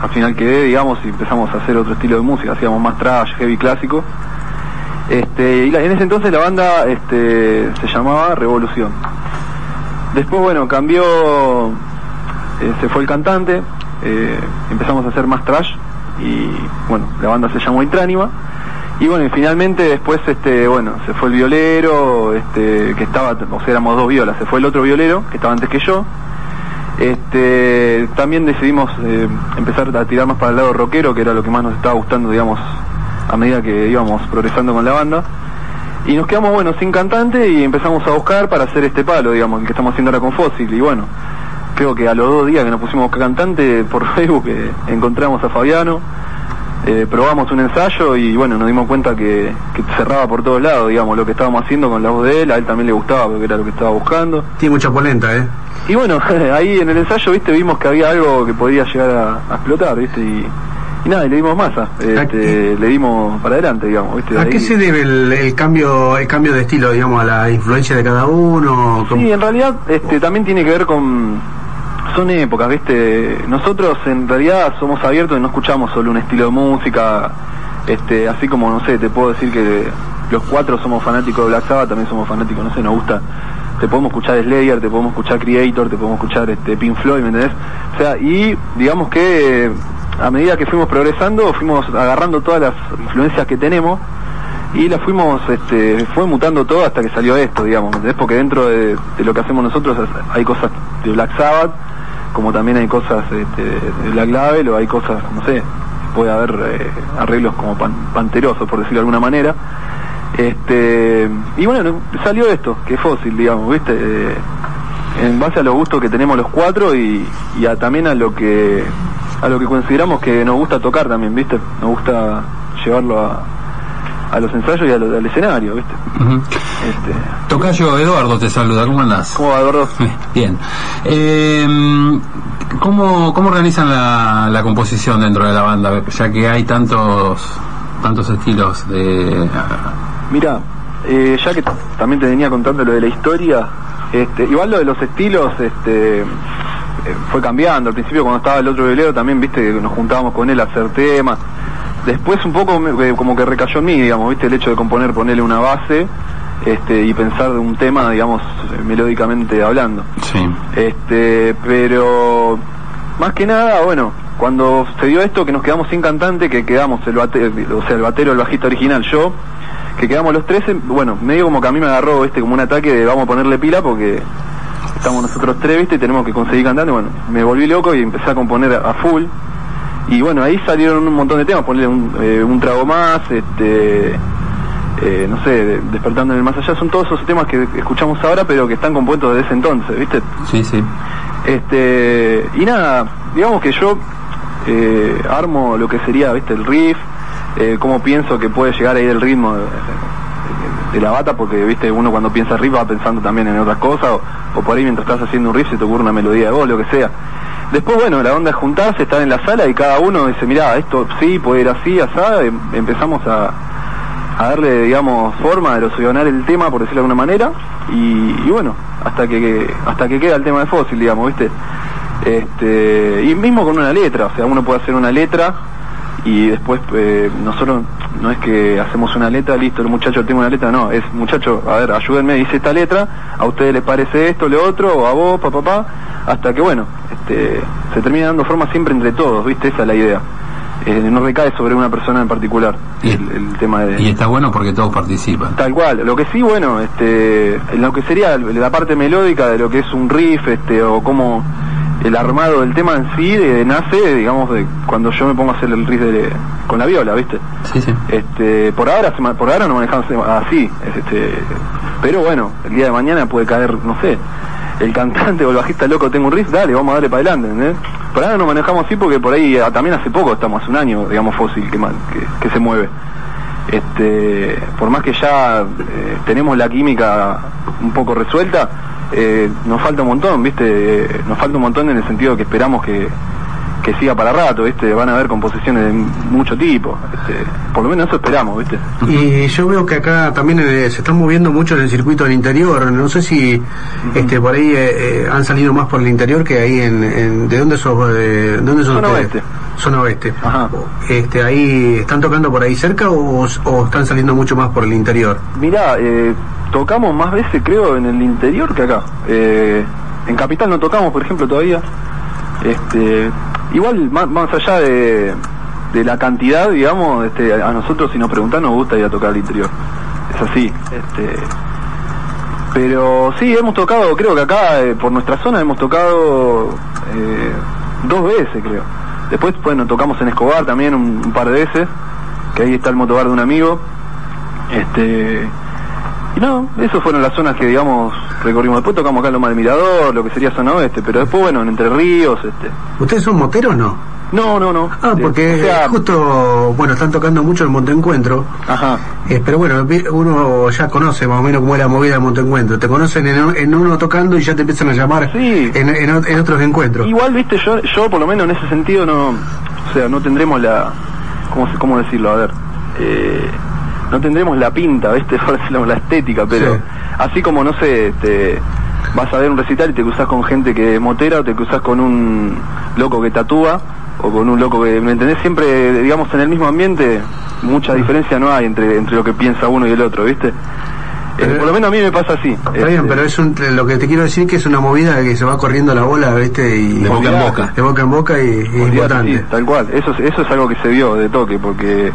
al final quedé, digamos, y empezamos a hacer otro estilo de música, hacíamos más trash, heavy clásico. Este, y en ese entonces la banda este, se llamaba Revolución. Después, bueno, cambió, eh, se fue el cantante, eh, empezamos a hacer más trash y, bueno, la banda se llamó Intránima. Y bueno, y finalmente después, este, bueno, se fue el violero, este, que estaba, o sea, éramos dos violas, se fue el otro violero, que estaba antes que yo. Este, también decidimos eh, empezar a tirar más para el lado rockero, que era lo que más nos estaba gustando, digamos, a medida que íbamos progresando con la banda. Y nos quedamos, bueno, sin cantante y empezamos a buscar para hacer este palo, digamos, el que estamos haciendo ahora con Fósil. Y bueno, creo que a los dos días que nos pusimos a buscar cantante por Facebook eh, encontramos a Fabiano, eh, probamos un ensayo y bueno, nos dimos cuenta que, que cerraba por todos lados, digamos, lo que estábamos haciendo con la voz de él, a él también le gustaba porque era lo que estaba buscando.
Tiene mucha polenta, ¿eh?
Y bueno, ahí en el ensayo, viste, vimos que había algo que podía llegar a, a explotar, viste, y, y nada, y le dimos masa, este, le dimos para adelante, digamos, viste.
¿A
ahí-
qué se debe el, el cambio el cambio de estilo, digamos, a la influencia de cada uno? ¿Cómo-
Sí, en realidad este, también tiene que ver con... Son épocas, ¿viste? Nosotros en realidad somos abiertos y no escuchamos solo un estilo de música, este, así como, no sé, te puedo decir que los cuatro somos fanáticos de Black Sabbath, también somos fanáticos, no sé, nos gusta, te podemos escuchar Slayer, te podemos escuchar Creator, te podemos escuchar este, Pink Floyd, ¿me entendés? O sea, y digamos que a medida que fuimos progresando, fuimos agarrando todas las influencias que tenemos Y la fuimos, este, fue mutando todo hasta que salió esto, digamos, ¿entendés? Porque dentro de, lo que hacemos nosotros hay cosas de Black Sabbath, como también hay cosas este, de Black Label, o hay cosas, no sé, puede haber eh, arreglos como pan- panterosos, por decirlo de alguna manera. Este, y bueno, salió esto, que fósil, digamos, ¿viste? Eh, en base a los gustos que tenemos los cuatro y, y a- también a lo que a lo que consideramos que nos gusta tocar también, ¿viste? Nos gusta llevarlo a, a los ensayos y a lo- al escenario, ¿viste?
Ujú.
Este,
Tocayo Eduardo te saluda, ¿cómo andás?
¿Cómo va, Eduardo?
Bien. Eh, ¿cómo, ¿Cómo organizan la, la composición dentro de la banda? Ya que hay tantos tantos estilos de...
Mira, eh, ya que también te venía contando lo de la historia, este, igual lo de los estilos este, fue cambiando. Al principio cuando estaba el otro velero también, viste, que nos juntábamos con él a hacer temas. Después un poco me- eh, como que recayó en mí, digamos, viste, el hecho de componer, ponerle una base este, y pensar de un tema, digamos, eh, melódicamente hablando.
Sí.
Este, pero más que nada, bueno, cuando se dio esto que nos quedamos sin cantante, que quedamos el batero, o sea, el batero, el bajista original, yo, que quedamos los tres, en- bueno, medio como que a mí me agarró, este, como un ataque de vamos a ponerle pila porque estamos nosotros tres, viste, y tenemos que conseguir cantante, bueno, me volví loco y empecé a componer a, a full. Y bueno, ahí salieron un montón de temas, ponerle un, eh, un trago más, este, eh, no sé, de- despertando en el más allá, son todos esos temas que escuchamos ahora, pero que están compuestos desde ese entonces, ¿viste?
Sí, sí.
Este, y nada, digamos que yo eh, armo lo que sería, ¿viste? El riff, eh, cómo pienso que puede llegar ahí el ritmo de, la bata, porque, ¿viste? Uno cuando piensa riff va pensando también en otras cosas, o, por ahí mientras estás haciendo un riff se te ocurre una melodía de voz, lo que sea. Después, bueno, la onda es juntarse, estar en la sala y cada uno dice, mira, esto sí, puede ir así, así, empezamos a, a darle, digamos, forma, a erosionar el tema, por decirlo de alguna manera, y, y bueno, hasta que, que- hasta que queda el tema de fósil, digamos, ¿viste? Este, y mismo con una letra, o sea, uno puede hacer una letra y después eh, nosotros no es que hacemos una letra, listo, el muchacho tiene una letra, no, es muchacho, a ver, ayúdenme, dice esta letra, a ustedes les parece esto, lo otro, o a vos, papá, papá, hasta que bueno, este, se termina dando forma siempre entre todos, ¿viste? Esa es la idea. Eh, no recae sobre una persona en particular
Y-
el, el tema de...
Y está bueno porque todos participan.
Tal cual. Lo que sí, bueno, este, en lo que sería la parte melódica de lo que es un riff, este, o como el armado del tema en sí de- nace, digamos, de cuando yo me pongo a hacer el riff de- con la viola, ¿viste?
Sí, sí.
Este, por ahora, por ahora no manejamos así, es, este, pero bueno, el día de mañana puede caer, no sé, el cantante o el bajista loco tengo un riff, dale, vamos a darle para adelante, ¿entendés? Por ahora no manejamos así porque por ahí ah, también hace poco, estamos hace un año, digamos, fósil que, que, que se mueve. Este, por más que ya eh, tenemos la química un poco resuelta, eh, nos falta un montón, ¿viste? Eh, nos falta un montón en el sentido que esperamos que, que siga para rato, ¿viste? Van a haber composiciones de mucho tipo, este, por lo menos eso esperamos, ¿viste?
Y yo veo que acá también eh, se están moviendo mucho en el circuito del interior. No sé si este por ahí eh, eh, han salido más por el interior que ahí en, en- ¿de dónde sos? De, ¿Dónde sos
Zona
ustedes?
oeste.
Zona oeste.
Ajá.
Este ahí están tocando por ahí cerca o, o están saliendo mucho más por el interior.
Mirá, eh, tocamos más veces creo en el interior que acá. Eh, en Capital no tocamos, por ejemplo, todavía. Este, igual, más, más allá de, de la cantidad, digamos, este, a nosotros si nos preguntan nos gusta ir a tocar al interior. Es así. Este, pero sí, hemos tocado, creo que acá, eh, por nuestra zona, hemos tocado eh, dos veces, creo. Después, bueno, tocamos en Escobar también un, un par de veces, que ahí está el motobar de un amigo. Este, y no, esas fueron las zonas que, digamos, recorrimos. Después tocamos acá en Loma del Mirador, lo que sería zona oeste, pero después, bueno, en Entre Ríos, este.
¿Ustedes son moteros o no?
No, no, no.
Ah,
Eh,
porque
o sea,
justo, bueno, están tocando mucho el Montoencuentro.
Ajá.
Eh, pero bueno, uno ya conoce más o menos cómo es la movida del Montoencuentro. Te conocen en, en uno tocando y ya te empiezan a llamar
Sí.
en, en otros encuentros.
Igual, viste, yo, yo por lo menos en ese sentido no, o sea, no tendremos la, ¿cómo, cómo decirlo? A ver, eh, no tendremos la pinta, viste, la estética, pero
Sí.
así como, no sé, te, vas a ver un recital y te cruzas con gente que es motera o te cruzas con un loco que tatúa o con un loco que, ¿me entendés? Siempre, digamos, en el mismo ambiente, mucha diferencia no hay entre, entre lo que piensa uno y el otro, viste. Eh, por lo menos a mí me pasa así.
Está bien,
Este,
pero es un, lo que te quiero decir que es una movida que se va corriendo la bola, ¿viste? Y,
De boca en boca.
De boca en boca y, importante.
sí, tal cual. Eso, es- eso es algo que se vio de toque, porque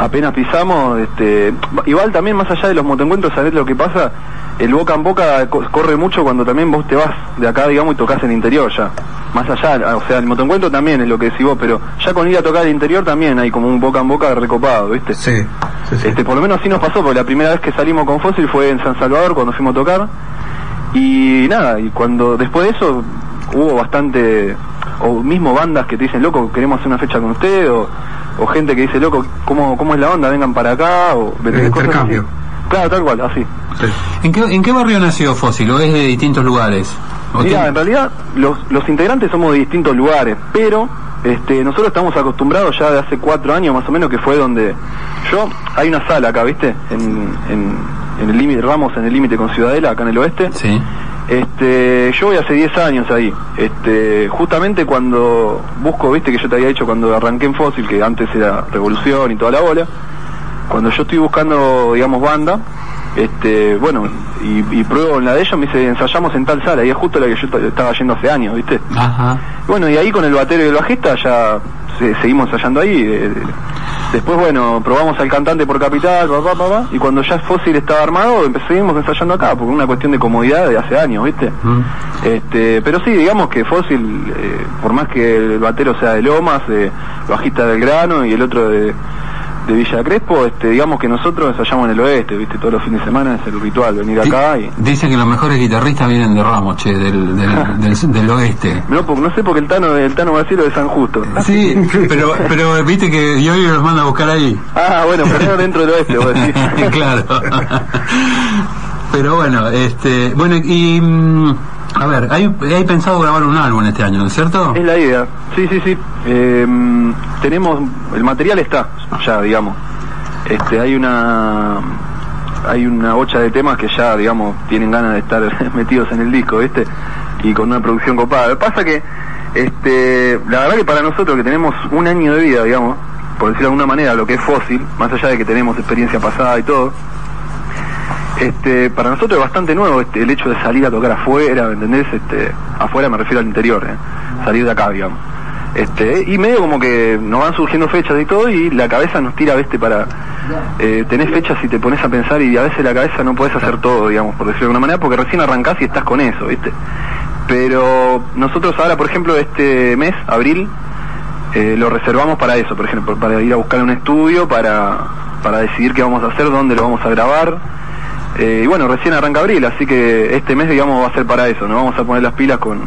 apenas pisamos, este, igual también más allá de los motoencuentros, ¿sabés lo que pasa? El boca en boca co- corre mucho cuando también vos te vas de acá, digamos, y tocas el interior ya. Más allá, o sea, el motoencuentro también es lo que decís vos, pero ya con ir a tocar el interior también hay como un boca en boca recopado, ¿viste?
Sí, sí, sí.
Este, por lo menos así nos pasó, porque la primera vez que salimos con Fósil fue en San Salvador cuando fuimos a tocar. Y nada, y cuando después de eso hubo bastante, o mismo bandas que te dicen, loco, queremos hacer una fecha con usted, o, o gente que dice, loco, ¿cómo, ¿cómo es la onda? Vengan para acá, o
El intercambio.
así. Claro, tal cual, así.
Sí.
¿En qué, ¿En qué barrio nació Fósil? ¿O es de distintos lugares? ¿O
Mira, en realidad los, los integrantes somos de distintos lugares, pero este, nosotros estamos acostumbrados ya de hace cuatro años más o menos que fue donde yo, hay una sala acá, ¿viste? En, en, en el límite, Ramos en el límite con Ciudadela, acá en el oeste.
Sí.
Este, yo voy hace 10 años ahí. Este, justamente cuando busco, viste que yo te había dicho cuando arranqué en Fósil, que antes era Revolución y toda la bola, cuando yo estoy buscando, digamos, banda, este, bueno, y, y pruebo en la de ellos, me dice, ensayamos en tal sala, y es justo la que yo estaba yendo hace años, viste.
Ajá.
Bueno, y ahí con el batero y el bajista ya se- seguimos ensayando ahí. eh, después, bueno, probamos al cantante por capital, papá, papá, y cuando ya Fósil estaba armado, empe- seguimos ensayando acá, porque es una cuestión de comodidad de hace años, ¿viste?
Mm.
Este, pero sí, digamos que Fósil, eh, por más que el batero sea de Lomas, eh, bajista del Grano y el otro de, de Villa Crespo, este, digamos que nosotros ensayamos en el oeste, ¿viste? Todos los fines de semana es el ritual, venir acá y...
Dice que los mejores guitarristas vienen de Ramos, che, del, del, del, del oeste.
No, no sé porque el Tano, el Tano es de San Justo.
Sí, pero, pero viste que Dios los manda a buscar ahí.
Ah, bueno, pero dentro del oeste, vos decís.
claro. Pero bueno, este, bueno, y mm, a ver, hay, hay pensado grabar un álbum este año, ¿no es cierto?
Es la idea. Sí, sí, sí. Eh, tenemos, el material está, ya, digamos. Este, hay una, hay una bocha de temas que ya, digamos, tienen ganas de estar metidos en el disco, ¿viste? Y con una producción copada. Lo que pasa que, este, la verdad que para nosotros que tenemos un año de vida, digamos, por decirlo de alguna manera, lo que es fósil, más allá de que tenemos experiencia pasada y todo, este, para nosotros es bastante nuevo este, el hecho de salir a tocar afuera, ¿me entendés? Este, afuera me refiero al interior, ¿eh? salir de acá, digamos. Este, y medio como que nos van surgiendo fechas y todo y la cabeza nos tira, ¿viste? Para eh, tenés fechas y te pones a pensar y a veces la cabeza no puedes hacer todo, digamos, por decirlo de alguna manera, porque recién arrancás y estás con eso, ¿viste? Pero nosotros ahora, por ejemplo, este mes, abril, eh, lo reservamos para eso, por ejemplo, para ir a buscar un estudio, para, para decidir qué vamos a hacer, dónde lo vamos a grabar. Eh, y bueno, recién arranca abril, así que este mes, digamos, va a ser para eso, nos vamos a poner las pilas con,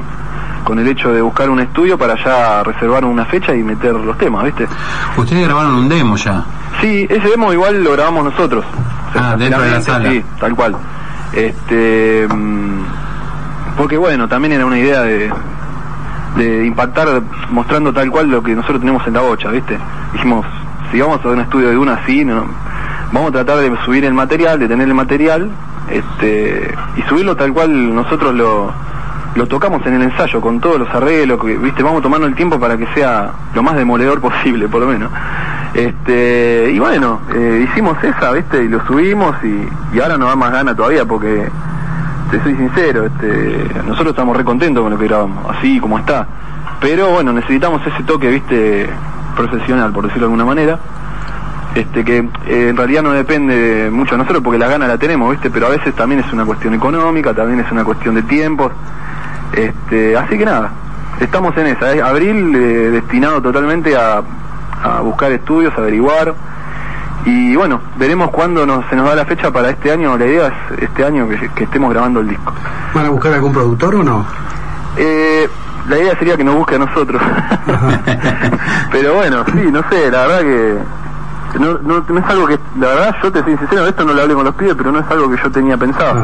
con el hecho de buscar un estudio para ya reservar una fecha y meter los temas, ¿viste?
Ustedes grabaron un demo ya.
Sí, ese demo igual lo grabamos nosotros. O
Ah, dentro de la sala.
Sí, tal cual. Este, mm, porque bueno, también era una idea de, de impactar mostrando tal cual lo que nosotros tenemos en la bocha, ¿viste? Dijimos, si vamos a un estudio de una así, no, vamos a tratar de subir el material, de tener el material, este, y subirlo tal cual nosotros lo, lo tocamos en el ensayo con todos los arreglos, que, viste, vamos tomando el tiempo para que sea lo más demoledor posible, por lo menos. Este, y bueno, eh, hicimos esa, viste, y lo subimos y, y ahora nos da más gana todavía porque te soy sincero, este, nosotros estamos re contentos con lo que grabamos, así como está. Pero bueno, necesitamos ese toque, viste, profesional, por decirlo de alguna manera. Este, que eh, en realidad no depende mucho de nosotros porque la gana la tenemos, viste, pero a veces también es una cuestión económica, también es una cuestión de tiempos. Este, así que nada, estamos en esa. Es abril eh, destinado totalmente a, a buscar estudios, averiguar. Y bueno, veremos cuándo nos, se nos da la fecha para este año. La idea es este año que, que estemos grabando el disco.
¿Van a buscar algún productor o no?
Eh, la idea sería que nos busque a nosotros. Pero bueno, sí, no sé, la verdad que no, no, no es algo que, la verdad yo te soy sincero, esto no lo hablé con los pibes, pero no es algo que yo tenía pensado.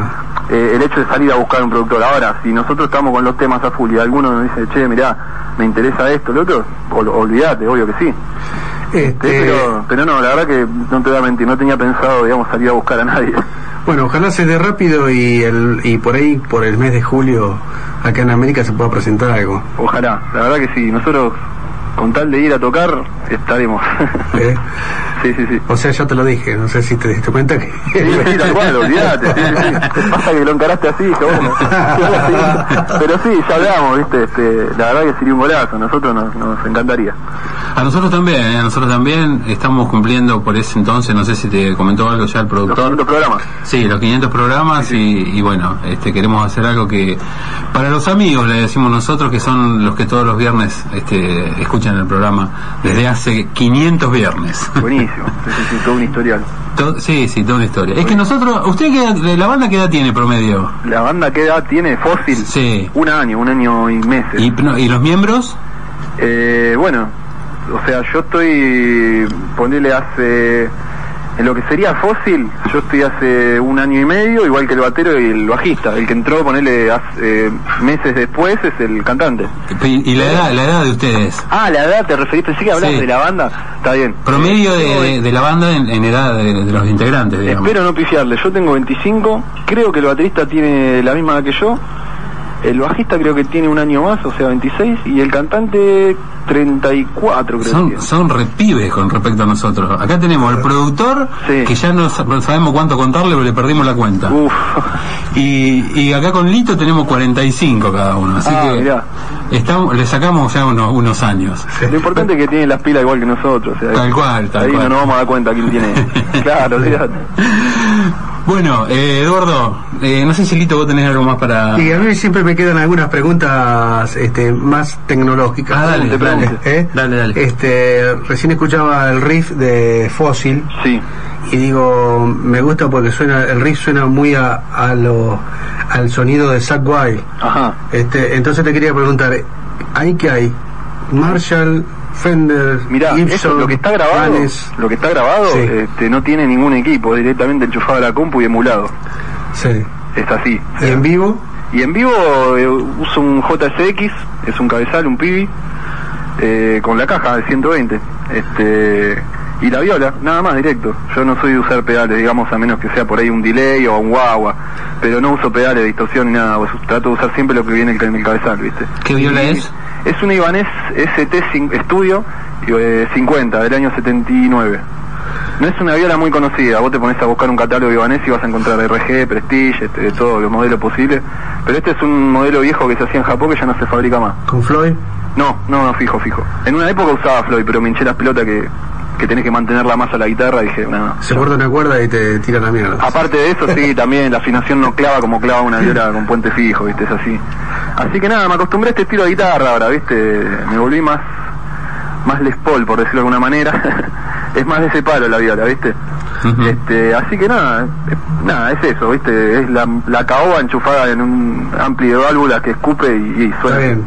Eh, el hecho de salir a buscar un productor. Ahora, si nosotros estamos con los temas a full y alguno nos dice, che, mirá, me interesa esto, lo otro, ol- olvídate, obvio que sí.
Este,
Pero, pero no, la verdad que no te voy a mentir, no tenía pensado, digamos, salir a buscar a nadie.
Bueno, ojalá se dé rápido y, el, y por ahí, por el mes de julio, acá en América se pueda presentar algo.
Ojalá, la verdad que sí, nosotros con tal de ir a tocar, estaremos.
¿eh?
sí, sí, sí.
O sea, yo te lo dije, no sé si te diste cuenta que...
Sí, sí, tal cual, olvídate. Sí, sí, sí. Pasa que lo encaraste así, bueno. Sí, Pero sí, ya hablamos, ¿viste? Este, la verdad que sería un golazo, a nosotros nos, nos encantaría.
A nosotros también, ¿eh? a nosotros también estamos cumpliendo por ese entonces, no sé si te comentó algo ya el
Los
productor.
otros programas.
Sí, los 500 programas y, y bueno, este, queremos hacer algo que para los amigos le decimos nosotros que son los que todos los viernes este, escuchan el programa desde hace 500 viernes.
Buenísimo. Sí, todo un historial.
To- sí, sí, toda una historia. Es que nosotros, ¿usted qué edad- la banda qué edad tiene promedio?
La banda que edad tiene Fósil,
Sí.
un año, un año y meses.
¿Y, no, y los miembros?
Eh, bueno, o sea, yo estoy, ponerle hace, en lo que sería fósil, yo estoy hace un año y medio, igual que el batero y el bajista. El que entró, ponerle hace, eh, meses después, es el cantante.
Y, y la edad, la edad de ustedes.
Ah, la edad, te referís, pensé que hablabas
Sí.
de la banda. Está bien.
Promedio
Eh,
de,
yo,
de- de la banda en, en edad de, de los integrantes, digamos.
Espero no pifiarle, yo tengo 25, creo que el baterista tiene la misma edad que yo, el bajista creo que tiene un año más, o sea 26, y el cantante 34 creo que
Son,
tiene.
son repibes con respecto a nosotros. Acá tenemos el productor,
Sí.
que ya no sa- no sabemos cuánto contarle, pero le perdimos la cuenta.
Uf,
Y, y acá con Lito tenemos 45 cada uno, así
Ah,
que
mirá.
estamos, le sacamos ya unos, unos años.
lo importante es que tiene las pilas igual que nosotros, o sea,
Tal cual, tal
ahí
cual.
no nos vamos a dar cuenta quién tiene. claro.
Bueno, eh, Eduardo, eh, no sé si Lito vos tenés algo más para...
Y a mí siempre me quedan algunas preguntas este, más tecnológicas.
Ah, dale,
Te
dale.
¿Eh?
dale, dale.
Este, recién escuchaba el riff de Fossil
Sí,
y digo, me gusta porque suena, el riff suena muy a, a lo, al sonido de Zack Wild.
ajá.
Este, entonces te quería preguntar, ¿hay qué hay? Marshall, Fender,
Mirá,
Gibson,
eso, lo que está grabado,
Vanes.
lo que está grabado,
Sí.
este, no tiene ningún equipo, directamente enchufado a la compu y emulado.
Sí.
Es así.
¿Y en vivo?
Y en vivo eh, uso un JSX, es un cabezal, un pibi, eh, con la caja de 120. Este, y la viola, nada más directo. Yo no soy de usar pedales, digamos, a menos que sea por ahí un delay o un guagua. Pero no uso pedales de distorsión ni nada. pues, trato de usar siempre lo que viene en el cabezal, ¿viste?
¿Qué viola
Y
es?
Es una Ibanez ST cin- Studio eh, 50 del año 79. No es una viola muy conocida, vos te pones a buscar un catálogo de Ibanez y vas a encontrar RG, Prestige, este, de todos los modelos posibles, pero este es un modelo viejo que se hacía en Japón que ya no se fabrica más.
¿Con Floyd?
No, no, no, fijo, fijo. En una época usaba Floyd, pero me hinché las pelotas que, que tenés que mantenerla más a la guitarra y dije, no.
Se corta una cuerda y te tira la mierda.
Aparte de eso, sí, también la afinación no clava como clava una viola con puente fijo, ¿viste? Es así. Así que nada, me acostumbré a este estilo de guitarra ahora, ¿viste? Me volví más, más Les Paul, por decirlo de alguna manera. es más de ese palo la viola, ¿viste? Este, así que nada, nada, es eso, ¿viste? Es la, la caoba enchufada en un amplio de válvulas que escupe y, y
Está
suena.
bien.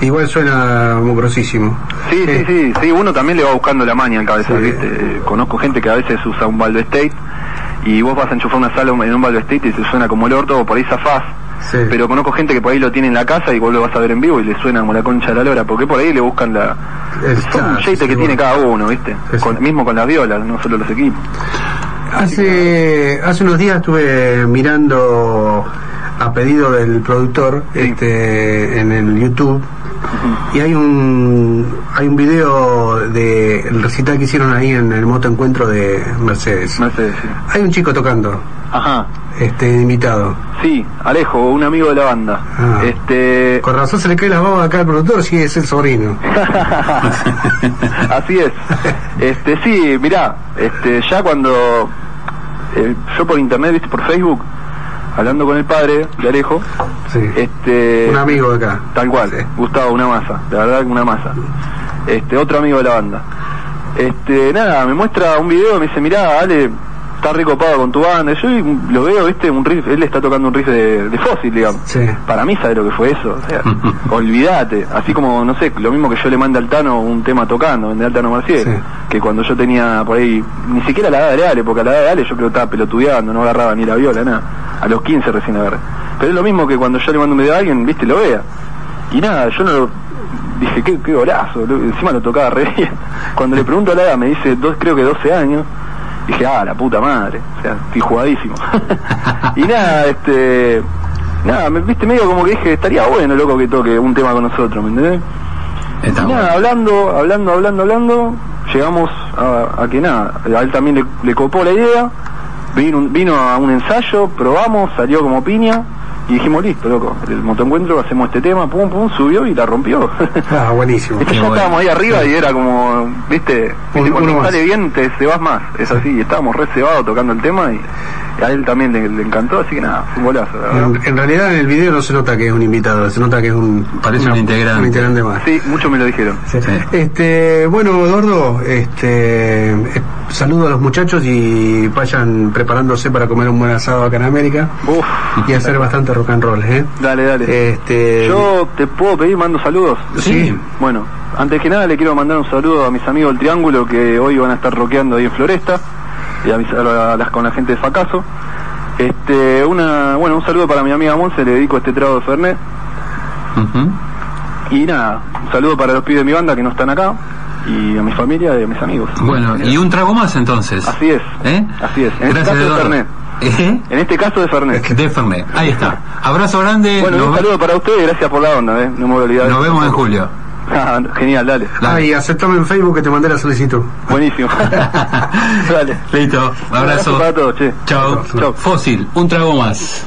Igual suena muy grosísimo.
Sí,
Eh,
sí, sí, sí, uno también le va buscando la maña al cabezal,
Sí.
¿viste? Conozco gente que a veces usa un Valve State y vos vas a enchufar una sala en un Valve State y se suena como el orto o por ahí zafás.
Sí.
Pero conozco gente que por ahí lo tiene en la casa y vos lo vas a ver en vivo y le suena como la concha de la lora, porque por ahí le buscan la...
Es-
un jeite
sí,
que
sí,
tiene cada uno, ¿viste?
Sí, sí.
Con- mismo con las violas, no solo los equipos.
Hace, hace unos días estuve mirando a pedido del productor
Sí.
este, en el YouTube y hay un hay un video de el recital que hicieron ahí en el moto encuentro de Mercedes.
Mercedes, sí.
Hay un chico tocando,
Ajá,
este invitado.
sí, Alejo, un amigo de la banda.
Ah.
Este...
Con razón se le cae la baba acá al productor si es el sobrino.
Así es. Este, sí, mirá, este, ya cuando eh, yo por internet, viste, por Facebook, hablando con el padre de Alejo,
Sí.
este,
Un amigo de acá.
tal cual,
Sí.
Gustavo, una masa, la verdad una masa. Este, otro amigo de la banda. Este, nada, me muestra un video y me dice, mirá, Ale, está recopado con tu banda. Yo lo veo, viste, un riff, él está tocando un riff de, de fósil, digamos.
Sí.
Para mí, ¿sabe lo que fue eso? O sea, olvídate. Así como, no sé, lo mismo que yo le mandé al Tano un tema tocando, de Altano Marciel,
Sí.
que cuando yo tenía por ahí, ni siquiera la edad de Ale, porque a la edad de Ale yo creo que estaba pelotudeando, no agarraba ni la viola, nada. A los 15 recién agarré. Pero es lo mismo que cuando yo le mando un video a alguien, viste, lo vea. Y nada, yo no lo... Dije, qué, qué golazo, encima lo tocaba re bien. Cuando le pregunto a la edad, me dice, dos, creo que 12 años. Dije, ah, la puta madre, o sea, estoy jugadísimo. y nada, este... Nada, me viste medio como que dije, estaría bueno, loco, que toque un tema con nosotros, ¿me entendés? Y
bueno.
nada, hablando, hablando, hablando, hablando, llegamos a, a que nada, a él también le, le copó la idea, vino, vino a un ensayo, probamos, salió como piña, y dijimos, listo, loco, el motoencuentro, hacemos este tema, pum, pum, subió y la rompió.
Ah, buenísimo.
Este, ya
bueno.
estábamos ahí arriba y era como, viste,
Un-
cuando
más.
sale bien te, vas más, es así, y estábamos re cebados tocando el tema y a él también le, le encantó, así que nada, fue un golazo, la verdad.
En, en realidad en el video no se nota que es un invitado, se nota que es un,
Parece un integrante.
un integrante más.
Sí, muchos me lo dijeron.
Sí. Este, bueno, Eduardo, este, eh, saludo a los muchachos y vayan preparándose para comer un buen asado acá en América
Uf,
y hacer bastante rock and roll, ¿eh?
dale, dale.
Este,
Yo te puedo pedir, mando saludos.
Sí.
Bueno, antes que nada le quiero mandar un saludo a mis amigos del Triángulo que hoy van a estar rockeando ahí en Floresta y a, mis- a las, con la gente de Facaso. Este, una, bueno, un saludo para mi amiga Monse, le dedico este trago de Fernet. Y nada, un saludo para los pibes de mi banda que no están acá y a mi familia y a mis amigos.
Bueno, y un trago más entonces.
Así es.
¿Eh?
Así es. En este
Gracias,
caso de
Eduardo.
Fernet.
¿Eh?
En este caso de Fernet.
De Fernet. Ahí está. Abrazo grande.
Bueno,
nos,
un
ve-
saludo para ustedes, gracias por la onda, ¿eh? No me voy a olvidar.
nos vemos en julio.
Ah, Genial, dale.
Ah,
Dale.
y aceptame en Facebook que te mandé la solicitud.
Buenísimo. dale.
Listo. Abrazo.
para todos, che.
Chao.
Chao.
Fósil, un trago más.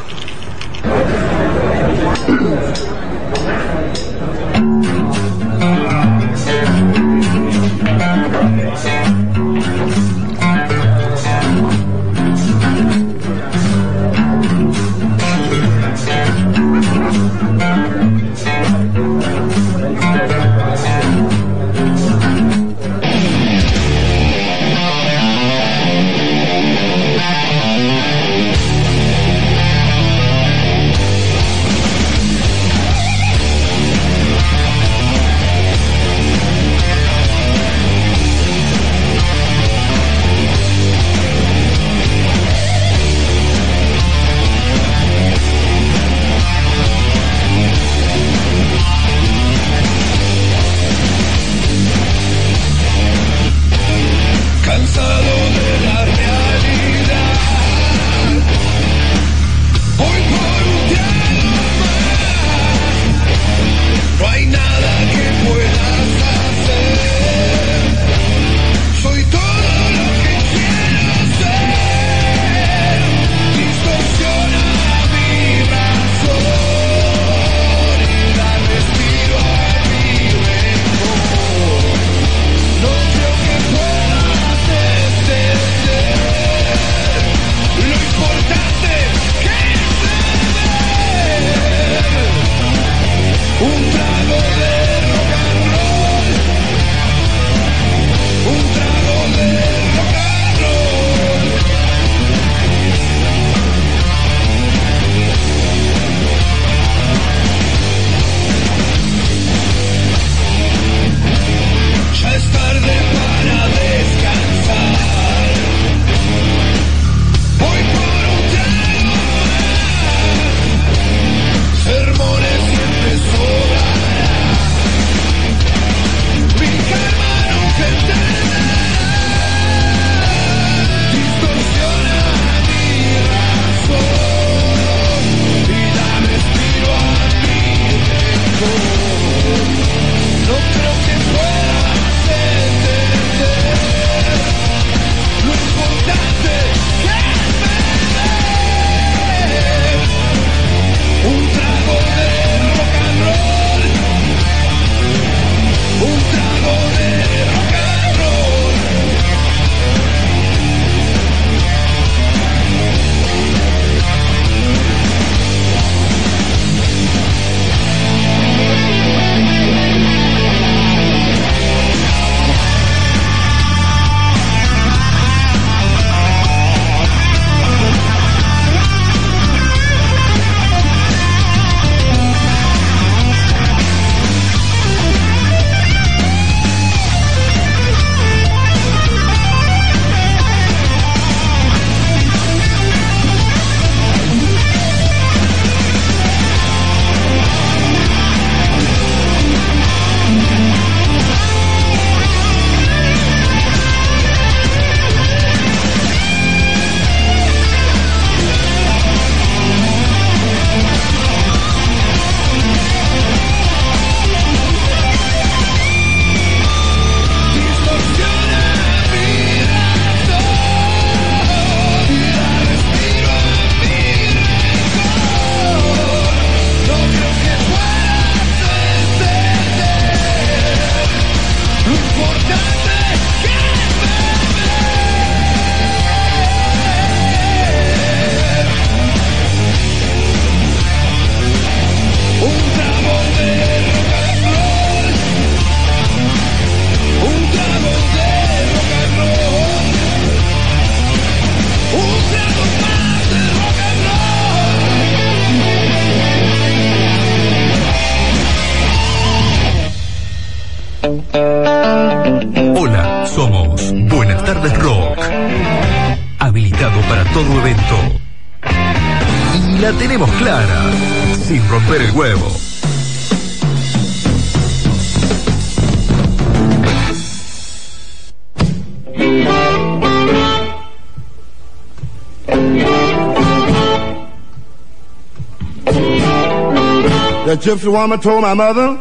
Gypsy woman told my mother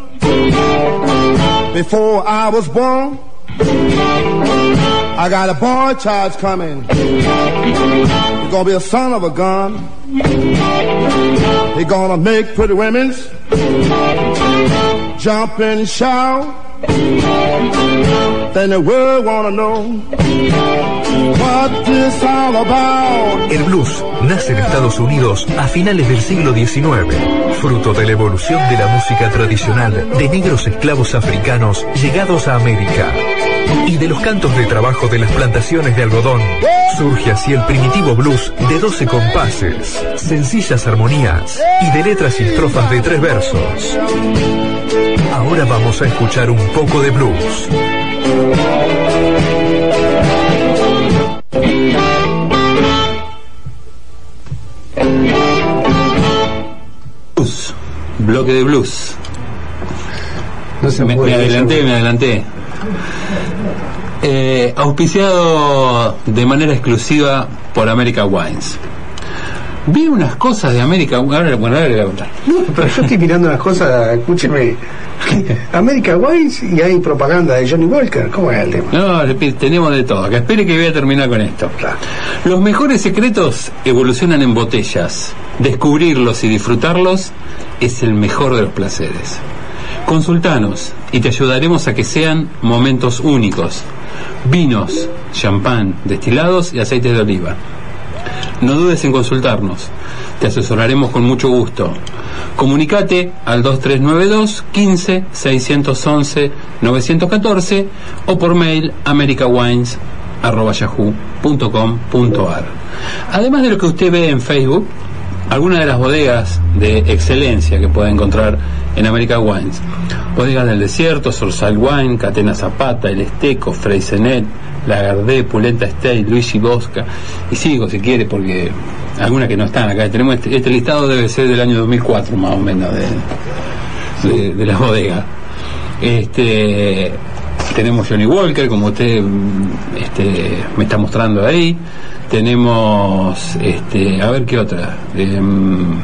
before I was born, I got a boy child coming. He's gonna be a son of a gun. He's gonna make pretty women jump and shout. Then the world wanna know what this all about.
El blues nace en Estados Unidos a finales del siglo XIX, fruto de la evolución de la música tradicional de negros esclavos africanos llegados a América y de los cantos de trabajo de las plantaciones de algodón. Surge así el primitivo blues de 12 compases, sencillas armonías y de letras y estrofas de tres versos. Ahora vamos a escuchar un poco de blues.
Bloque de blues.
No se
Me, adelanté, me adelanté. Eh, auspiciado de manera exclusiva por America Wines. Vi unas cosas de América ahora, bueno, ahora le voy a contar.
No, pero yo estoy mirando unas cosas, escúcheme. America Wines y hay propaganda de Johnny Walker. ¿Cómo es el tema?
No, tenemos de todo. Acá espere que voy a terminar con esto.
Claro.
Los mejores secretos evolucionan en botellas. Descubrirlos y disfrutarlos es el mejor de los placeres. Consultanos y te ayudaremos a que sean momentos únicos. Vinos, champán, destilados y aceites de oliva. No dudes en consultarnos. Te asesoraremos con mucho gusto. Comunicate al 2392 15 611 914 o por mail americawines@yahoo.com.ar. Además de lo que usted ve en Facebook, algunas de las bodegas de excelencia que puede encontrar en America Wines. Bodegas del Desierto, Sorsal Wine, Catena Zapata, El Esteco, Freysenet, Lagardé, Pulenta Estate, Luigi Bosca. Y sigo si quiere porque algunas que no están acá. Tenemos este, este listado debe ser del año 2004 más o menos de, las bodegas. Este, tenemos Johnny Walker, como usted mm, este, me está mostrando ahí. Tenemos, este, a ver qué otra. Em,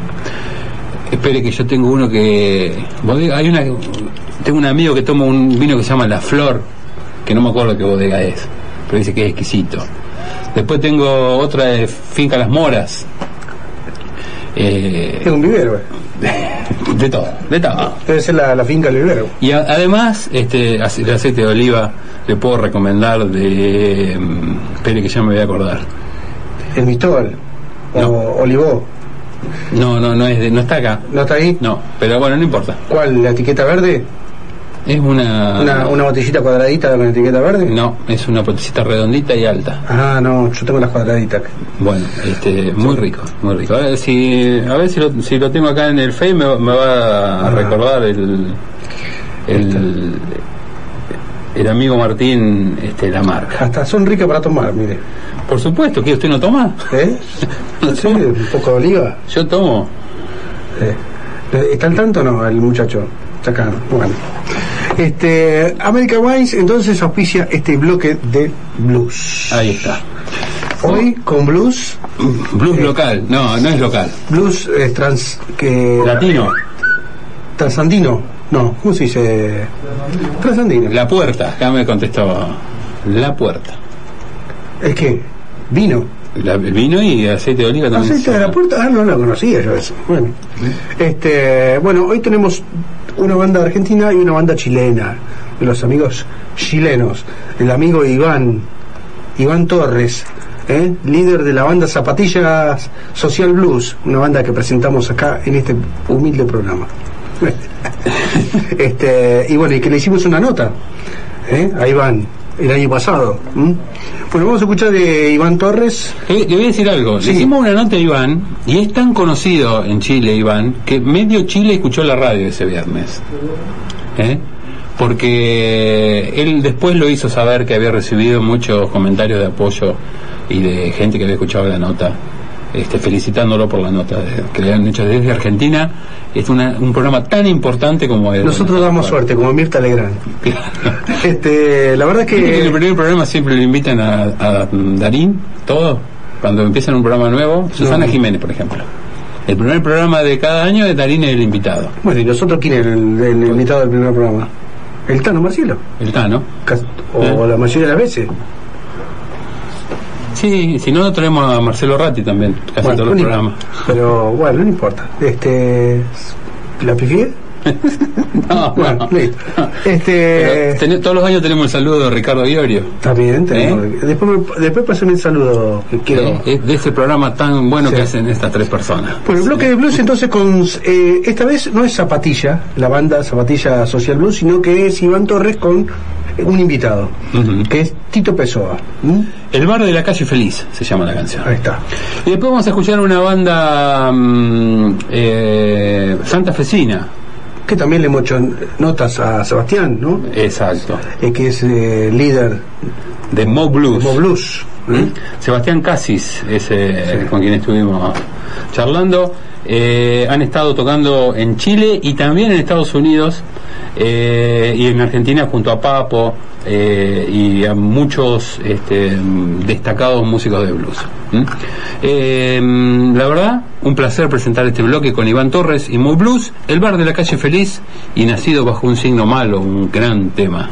espere que yo tengo uno que. hay una. Tengo un amigo que toma un vino que se llama La Flor, que no me acuerdo qué bodega es, pero dice que es exquisito. Después tengo otra de Finca Las Moras. Eh,
Es un vivero. eh.
de todo, de todo.
Debe ser la, la finca del vivero.
Y a- además, este, el aceite de oliva le puedo recomendar de. mm, Espere que ya me voy a acordar.
El Mistol. O
No.
Olivó.
No, no, no es de- no está acá.
¿No está ahí?
No, pero bueno, no importa.
¿Cuál? ¿La etiqueta verde?
Es una.
Una, una botellita cuadradita con etiqueta verde?
No, es una potecita redondita y alta.
Ah, no, yo tengo las cuadraditas.
Bueno, este, muy rico, muy rico. A ver si, a ver si lo, si lo tengo acá en el Face me, me va a
Ah.
recordar el, el, el amigo Martín, este, la marca.
Hasta son ricas para tomar, mire.
Por supuesto, que usted no toma.
¿Eh? Sí, un poco de oliva.
Yo tomo.
Eh, ¿Está al tanto o no el muchacho? Está acá. Bueno. Este, America Wines entonces auspicia este bloque de blues.
Ahí está.
Hoy con blues,
Blues local, no, no es local.
blues eh, trans, que
Latino,
transandino. No, ¿cómo se dice? Transandino.
la puerta, acá me contestó. La puerta.
¿Es que? Vino.
La, el vino y aceite de oliva también.
Aceite de la puerta, ah, no la conocía yo eso. Bueno, este, bueno, hoy tenemos una banda argentina y una banda chilena, de los amigos chilenos. El amigo Iván, Iván Torres, ¿eh? líder de la banda Zapatillas Social Blues, una banda que presentamos acá en este humilde programa. este, y bueno, y que le hicimos una nota ¿eh? a Iván el año pasado. ¿m? Bueno, vamos a escuchar de Iván Torres.
Eh, le voy a decir algo.
Sí.
Le hicimos una nota a Iván y es tan conocido en Chile, Iván, que medio Chile escuchó la radio ese viernes. ¿Eh? Porque él después lo hizo saber que había recibido muchos comentarios de apoyo y de gente que había escuchado la nota, este, felicitándolo por la nota de- que le han hecho desde Argentina. Es una- un programa tan importante como el.
Nosotros damos suerte, como Mirta Legrand. Este, la verdad es
que en el primer programa siempre le invitan a, a Darín, todo, cuando empiezan un programa nuevo. Susana
No.
Jiménez, por ejemplo. El primer programa de cada año de Darín es el invitado.
bueno, y nosotros quién es el, el invitado del primer programa. El Tano Marcielo.
El Tano.
O
Eh.
la mayoría de las veces.
Sí, si no, traemos a Marcelo Ratti también, casi
Bueno,
todos los programas.
Pero bueno, no importa. Este, ¿La pifié?
No,
Bueno,
no.
listo.
Pero
Este,
ten- todos los años tenemos el saludo de Ricardo Iorio.
también tenemos.
¿Eh?
Después, después pásame el saludo que quiero.
Eh, es de este programa tan bueno
Sí.
que hacen estas tres personas.
Bueno, el bloque de blues entonces con eh, esta vez no es Zapatilla, la banda Zapatilla Social Blues, sino que es Iván Torres con un invitado, que es Tito Pessoa. ¿Mm?
El bar de la calle feliz se llama la canción.
Ahí está.
Y después vamos a escuchar una banda mm, eh, santafesina.
Que también le hemos hecho notas a Sebastián, ¿no?
Exacto.
Eh, que es eh, líder
De Mo Blues.
de Mo Blues. ¿eh?
Sebastián Casis es con quien estuvimos charlando. Eh, han estado tocando en Chile y también en Estados Unidos eh, y en Argentina junto a Papo eh, y a muchos este, destacados músicos de blues. Mm, la verdad, un placer presentar este bloque con Iván Torres y Mo Blues, el bar de la calle feliz y nacido bajo un signo malo, un gran tema.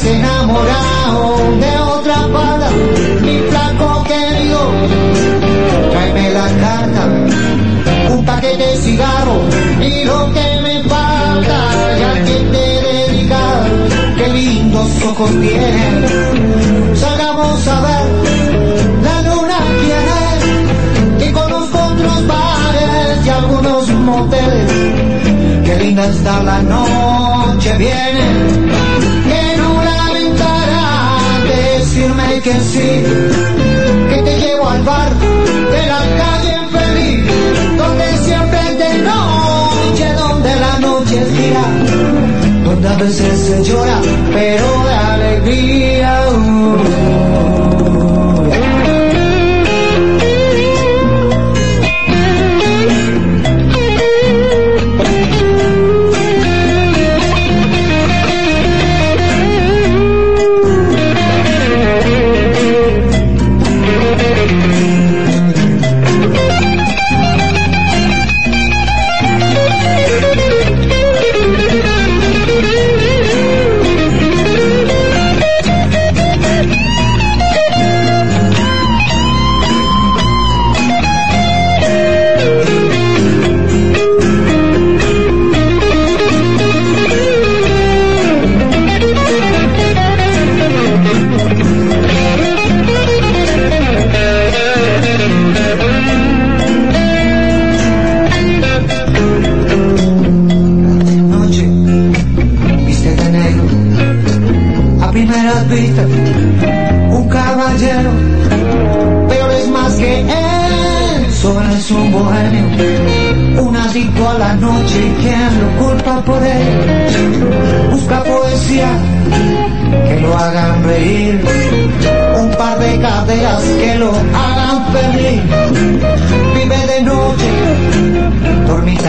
Enamorado de otra banda, mi flaco querido, tráeme la carta, un paquete de cigarros y lo que me falta, ya que te dedicas, qué lindos ojos tienes, salgamos a ver la luna quiere, que conozco otros bares y algunos moteles, qué linda está la noche, viene decirme que sí, que te llevo al bar de la calle feliz, donde siempre es de noche, donde la noche es día, donde a veces se llora, pero de alegría. noche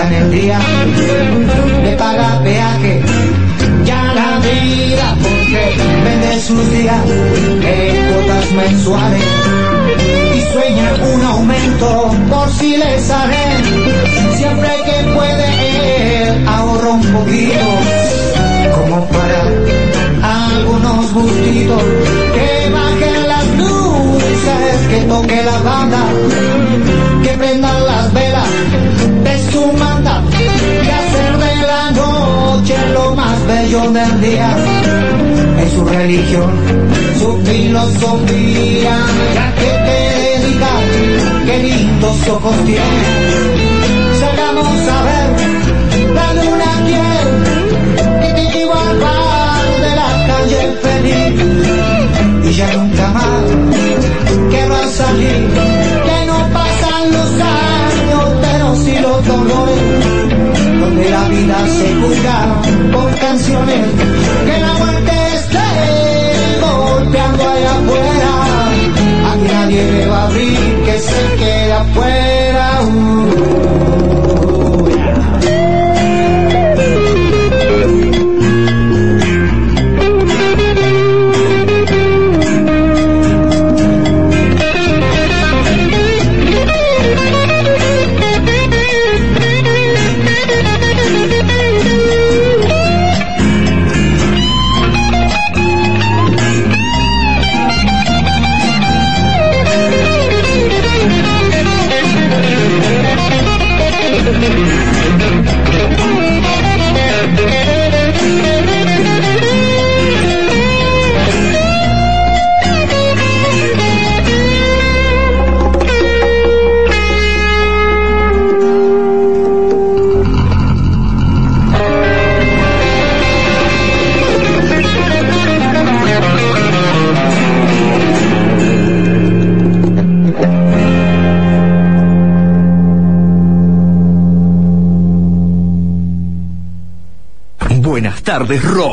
en el día, le paga peaje ya la vida porque vende sus días en cuotas mensuales. Y sueña un aumento por si le sale. Siempre que puede él ahorra un poquito. Como para algunos gustitos que bajen las luces que toque la banda más bello del día es su religión, su filosofía, ya que te dedicas, qué lindos ojos tiene. Salgamos a ver la luna quiere y llevo al bar de la calle feliz. Y ya nunca más que va a salir, que no pasan los años, pero sí los dolores donde la vida se juzga por canciones. Que la muerte esté golpeando allá afuera. Aquí nadie le va a abrir que se quede afuera
Tardes, Rock.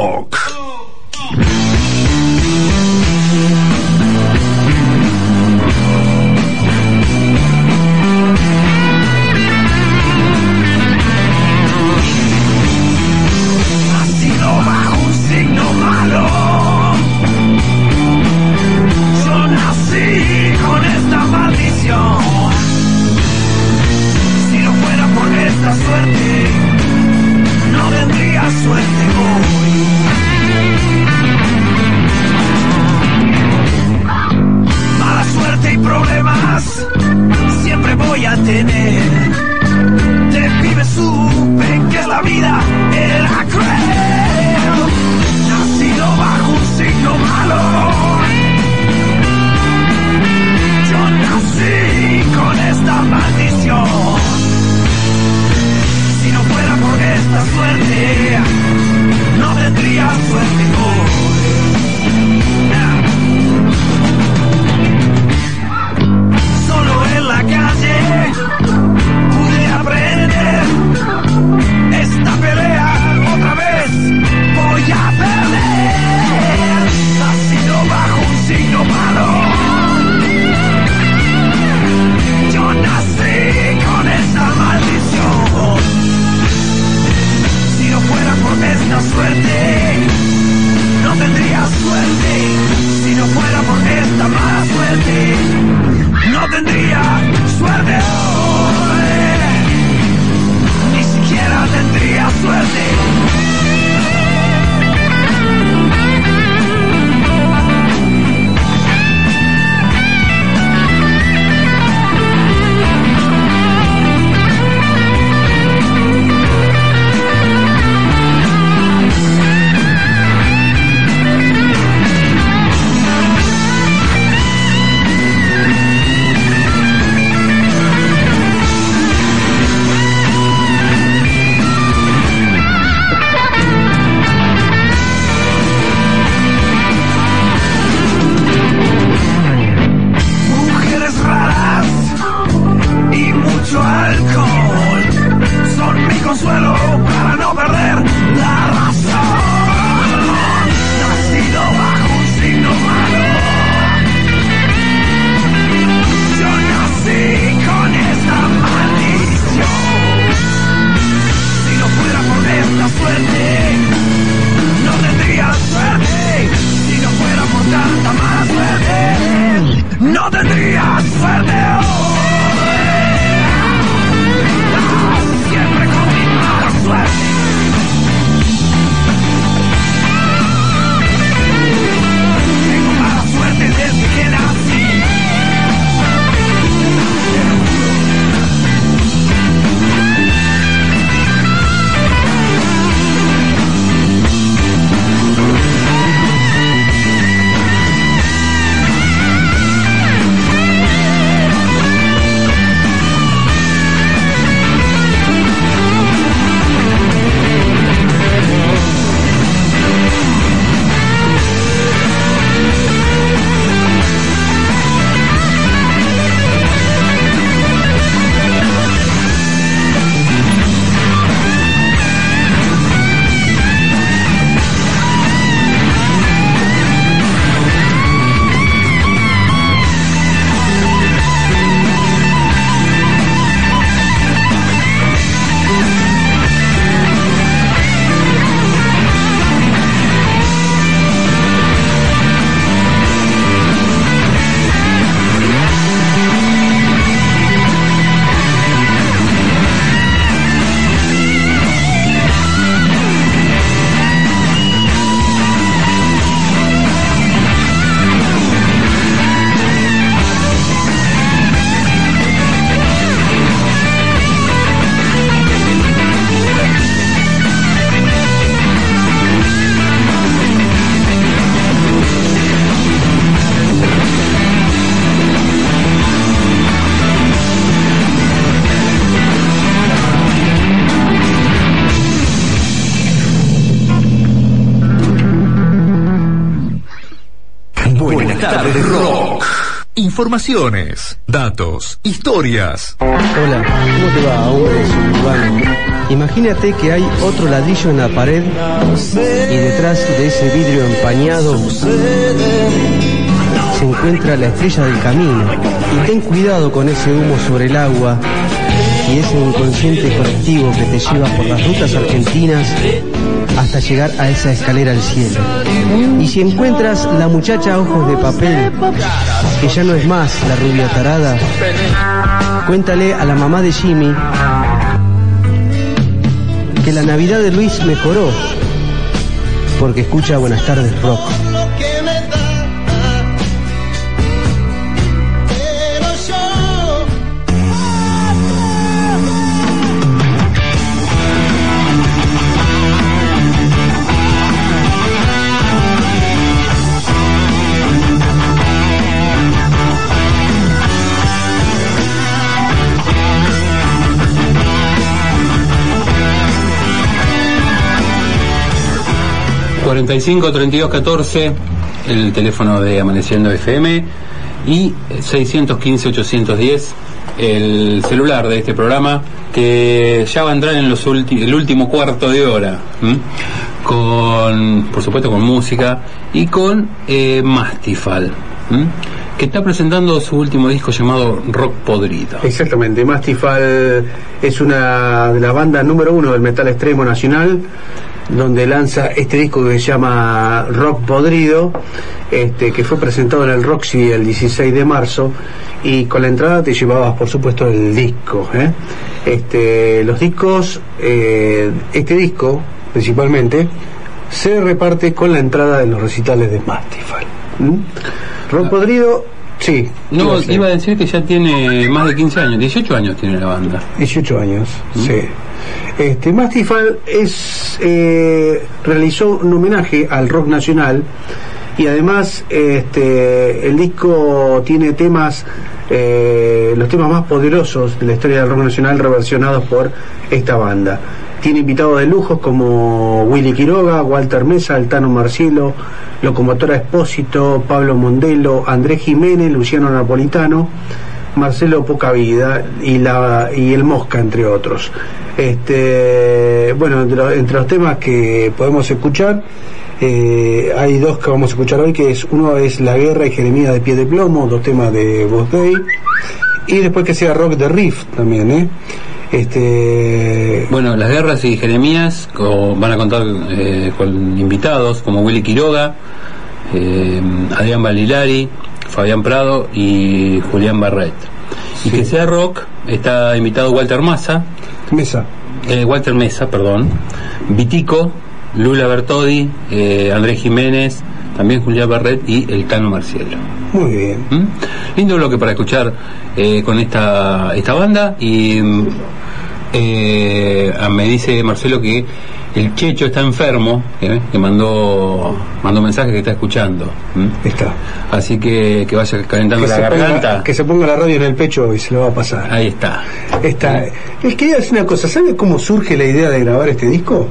Datos, historias.
Hola, ¿cómo te va, hombre? Imagínate que hay otro ladrillo en la pared y detrás de ese vidrio empañado se encuentra la estrella del camino. Y ten cuidado con ese humo sobre el agua y ese inconsciente colectivo que te lleva por las rutas argentinas hasta llegar a esa escalera al cielo. Y si encuentras la muchacha ojos de papel, que ya no es más la rubia tarada, cuéntale a la mamá de Jimmy que la Navidad de Luis mejoró, porque escucha Buenas tardes Rock.
45 32 14 el teléfono de Amaneciendo FM y 615 810 el celular de este programa que ya va a entrar en los el último cuarto de hora con por supuesto con música y con eh, Mastifal que está presentando su último disco llamado Rock Podrido
Exactamente, Mastifal es una de las bandas número uno del metal extremo nacional, donde lanza este disco que se llama Rock Podrido, este, que fue presentado en el Roxy el 16 de marzo, y con la entrada te llevabas, por supuesto, el disco. ¿eh? Este, los discos, eh, este disco, principalmente, se reparte con la entrada de los recitales de Mastifal. ¿Mm? Rock Podrido, sí.
no
iba a ser.
iba a decir que ya tiene más de 15 años 18 años tiene la banda
18 años, sí. Este, Mastifal es, eh, realizó un homenaje al rock nacional y además este, el disco tiene temas, eh, los temas más poderosos de la historia del rock nacional reversionados por esta banda. Tiene invitados de lujos como Willy Quiroga, Walter Mesa, Altano Marcielo, Locomotora Espósito, Pablo Mondelo, Andrés Jiménez, Luciano Napolitano, Marcelo Poca Vida y, la, y El Mosca, entre otros. Este, bueno, entre, los- entre los temas que podemos escuchar, eh, hay dos que vamos a escuchar hoy, que es uno es La Guerra y Jeremías de Pie de Plomo, dos temas de Voz Day, y después que sea Rock de Riff también, ¿eh? Este,
Bueno, las guerras y Jeremías van a contar eh, con invitados como Willy Quiroga, eh, Adrián Balilari, Fabián Prado y Julián Barret. Y que sea rock, está invitado Walter Massa,
Mesa.
eh, Walter Mesa, perdón, Vitico, Lula Bertodi, eh, Andrés Jiménez, también Julián Barret y el Cano Marcielo.
Muy bien.
¿Mm? Lindo bloque para escuchar eh, con esta, esta banda y mm, eh, me dice Marcelo que el Checho está enfermo, eh, que mandó mandó mensaje que está escuchando.
Está.
Así que que vaya calentando
Que
la garganta.
ponga, que se ponga la radio en el pecho y se lo va a pasar.
Ahí está.
Está. Les quería decir una cosa, ¿sabe cómo surge la idea de grabar este disco?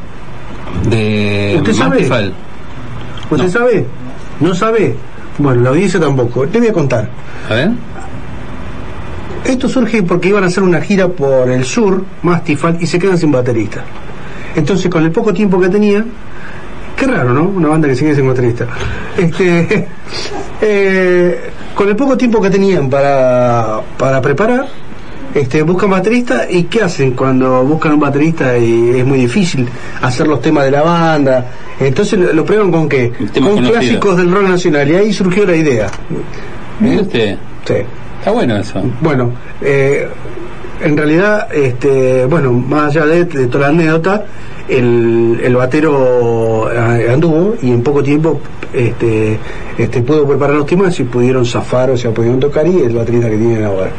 De
¿Usted sabe? ¿Usted sabe? ¿No sabe? Bueno, la audiencia tampoco. Le voy a contar.
A ver.
Esto surge porque iban a hacer una gira por el sur, Mastifal, y se quedan sin baterista. Entonces, con el poco tiempo que tenían, qué raro, ¿no? Una banda que quede sin baterista. Este, eh, con el poco tiempo que tenían para, para preparar, este, buscan baterista y ¿qué hacen cuando buscan un baterista y es muy difícil hacer los temas de la banda? Entonces lo, lo prueban con qué? Con clásicos del rock nacional y ahí surgió la idea.
¿Mire usted?
Sí.
Está bueno eso.
Bueno, eh, en realidad, este, bueno, más allá de, de toda la anécdota, el, el batero eh, anduvo y en poco tiempo este, este, pudo preparar los temas y pudieron zafar, o sea, pudieron tocar y el baterista que tienen ahora.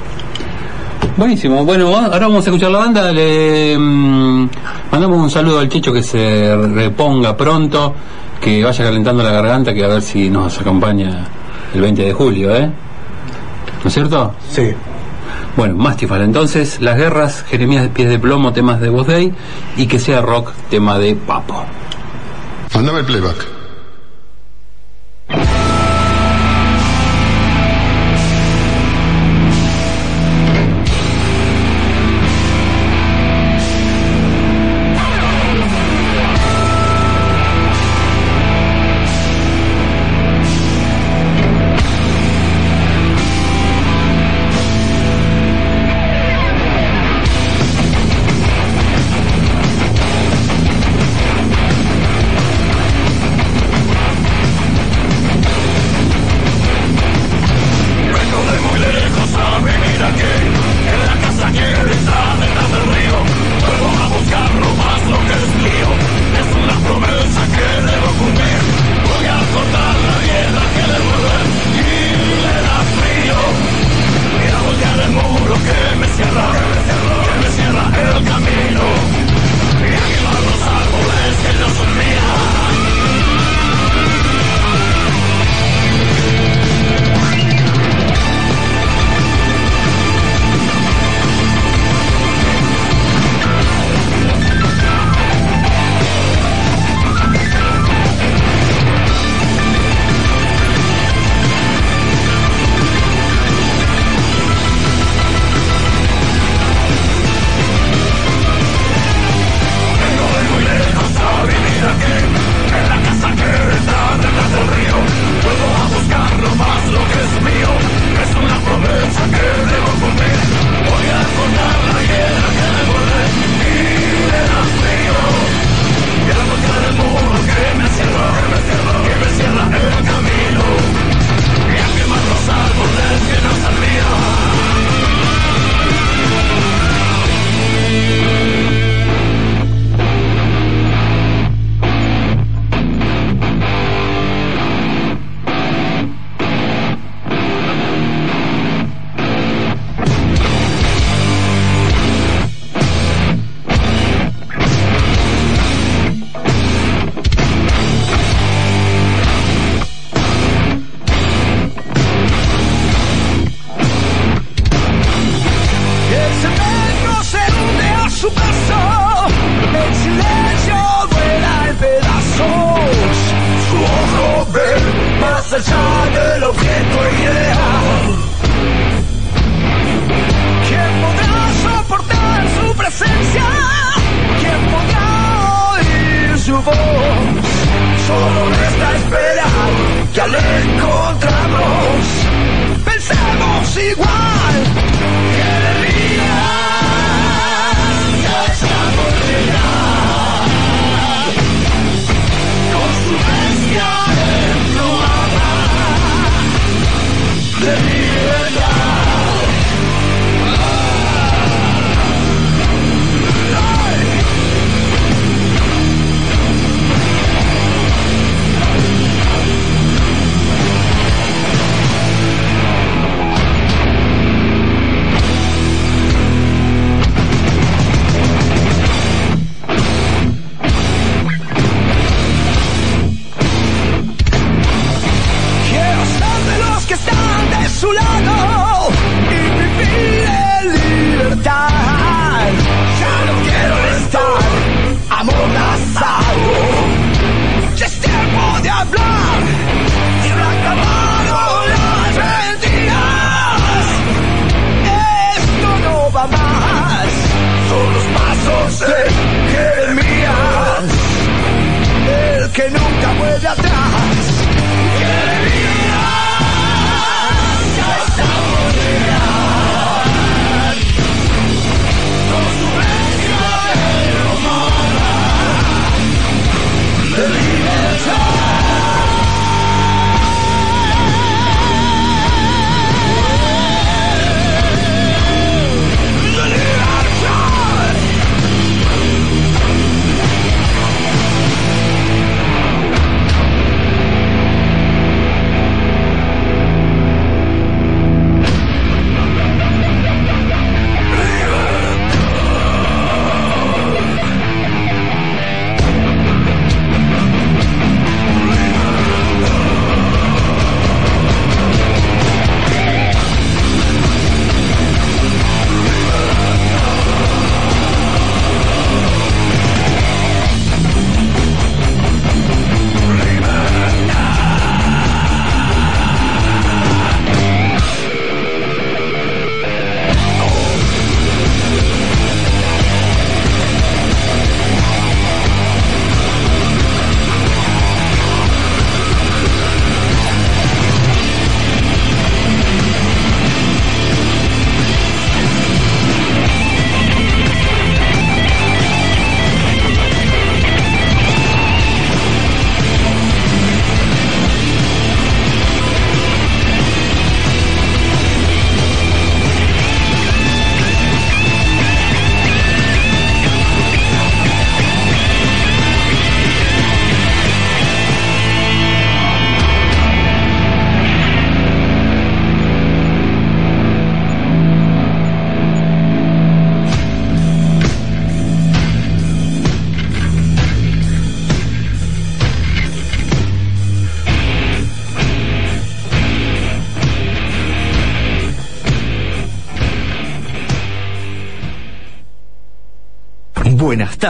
Buenísimo. Bueno, ahora vamos a escuchar la banda. Le mm, mandamos un saludo al Checho que se reponga pronto, que vaya calentando la garganta, que a ver si nos acompaña el 20 de julio, ¿eh? ¿No es cierto?
Sí.
Bueno, Mastifal, entonces, Las Guerras, Jeremías de Pies de Plomo, temas de Voz Day, y que sea rock, tema de Papo.
Mándame el playback.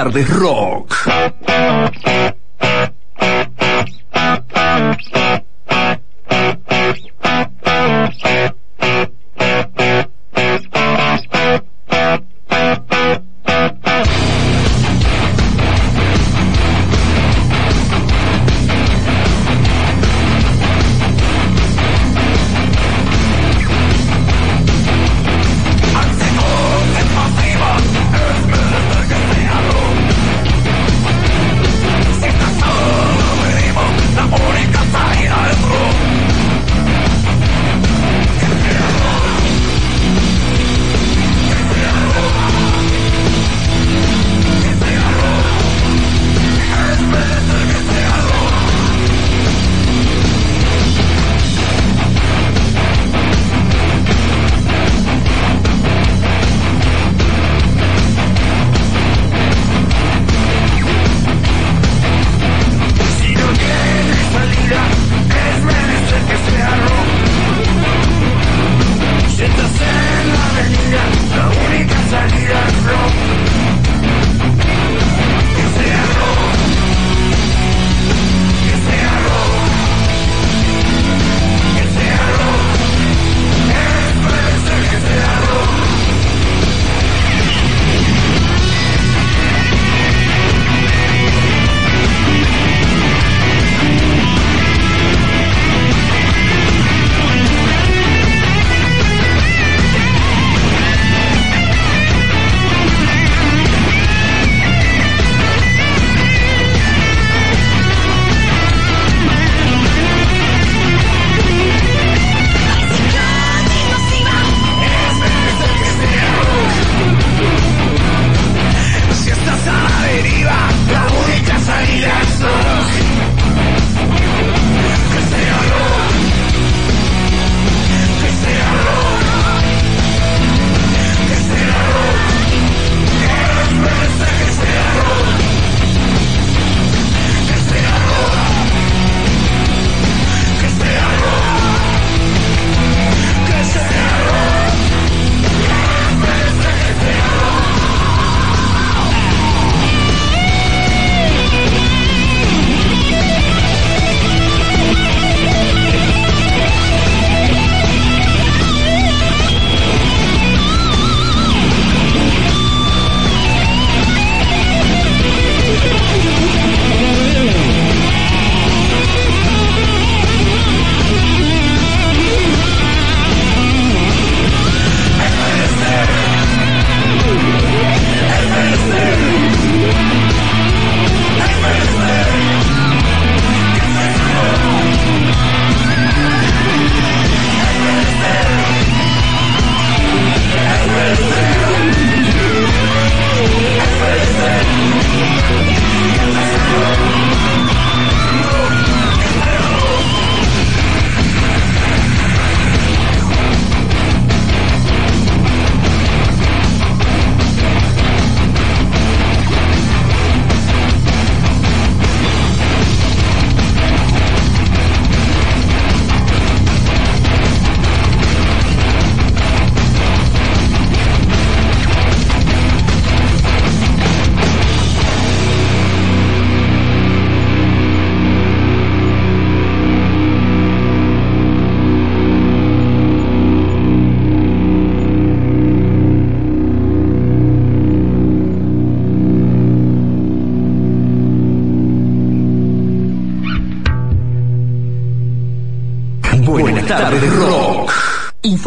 Tardes, Rock.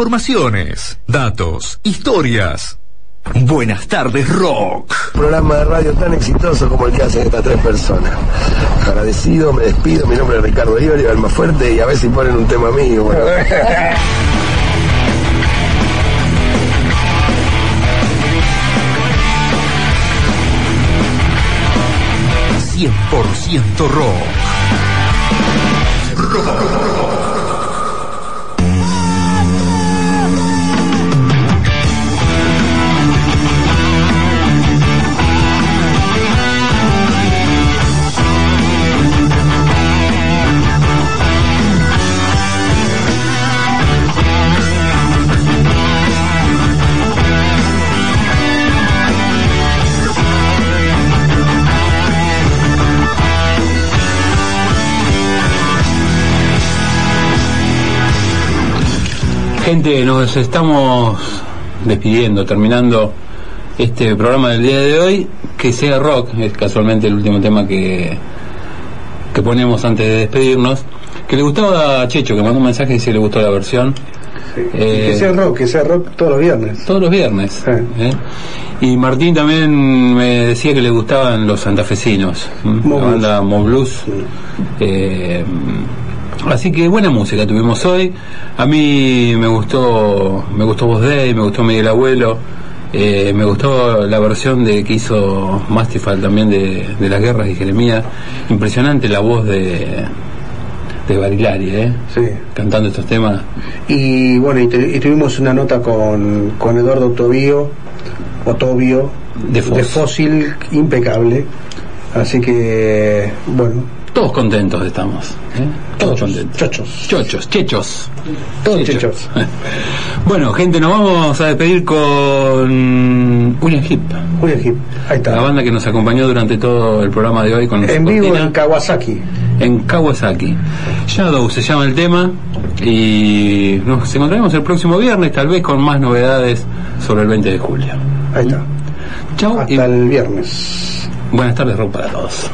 Informaciones, datos, historias. Buenas tardes rock.
programa de radio tan exitoso como el que hacen estas tres personas. Agradecido, me despido, mi nombre es Ricardo Iori, Alma Fuerte, y a ver si ponen un tema mío. bueno.
100% rock.
Gente, nos estamos despidiendo, terminando este programa del día de hoy. Que sea rock, es casualmente el último tema que, que ponemos antes de despedirnos. Que le gustaba a Checho, que mandó un mensaje y si le gustó la versión. Eh,
que sea rock, que sea rock todos los viernes.
Todos los viernes. ¿eh? Y Martín también me decía que le gustaban los santafesinos, la banda Mo Blues. Eh, así que buena música tuvimos hoy. A mí me gustó, me gustó Voz Day, me gustó Miguel Abuelo. eh, me gustó la versión de que hizo Mastifal también de, de las guerras y Jeremías. Impresionante la voz de, de Barilari, ¿eh? cantando estos temas.
Y bueno, y, te- y tuvimos una nota con, con Eduardo Tobío, o Tobio,
De Fos.
Fósil, impecable. Así que, bueno.
Todos contentos estamos. ¿eh? Todos contentos.
Chochos.
Chochos, chechos.
Todos chechos.
Bueno, gente, nos vamos a despedir con William Hip.
William Hip, ahí está.
La banda que nos acompañó durante todo el programa de hoy con
En vivo en Kawasaki.
en Kawasaki. Shadow se llama el tema y nos encontraremos el próximo viernes, tal vez con más novedades sobre el 20 de julio.
Ahí está.
Chau.
Hasta el viernes.
Buenas tardes, rock para todos.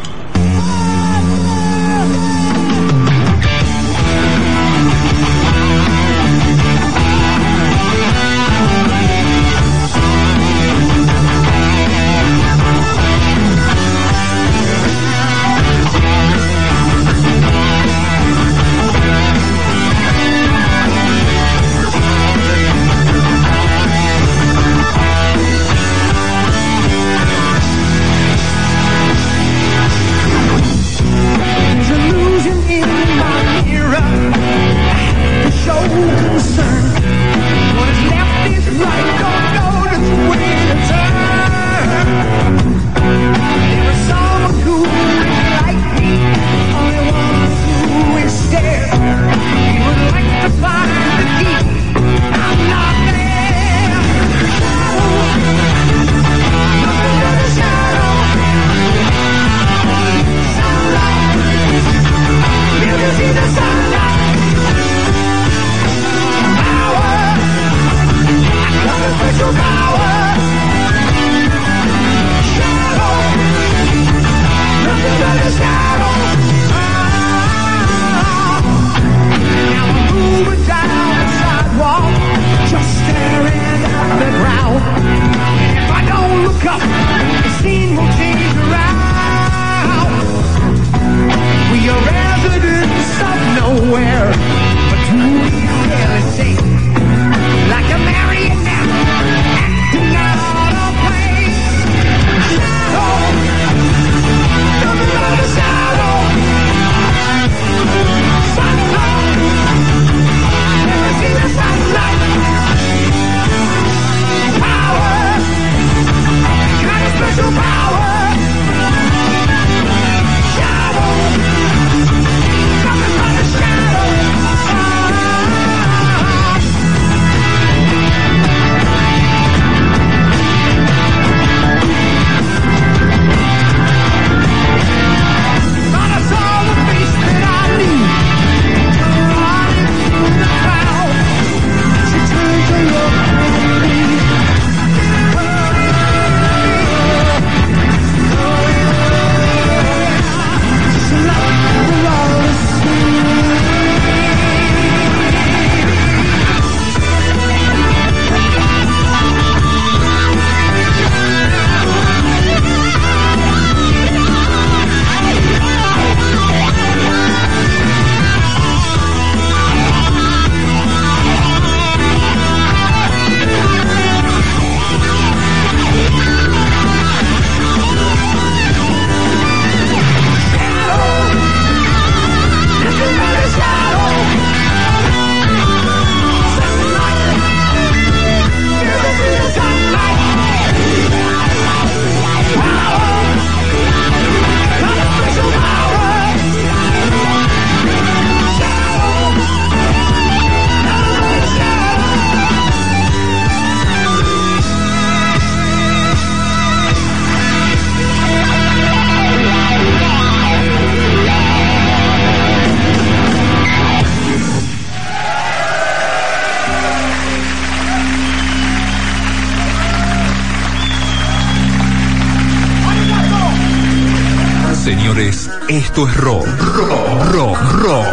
Esto es rock. Rock, rock, rock.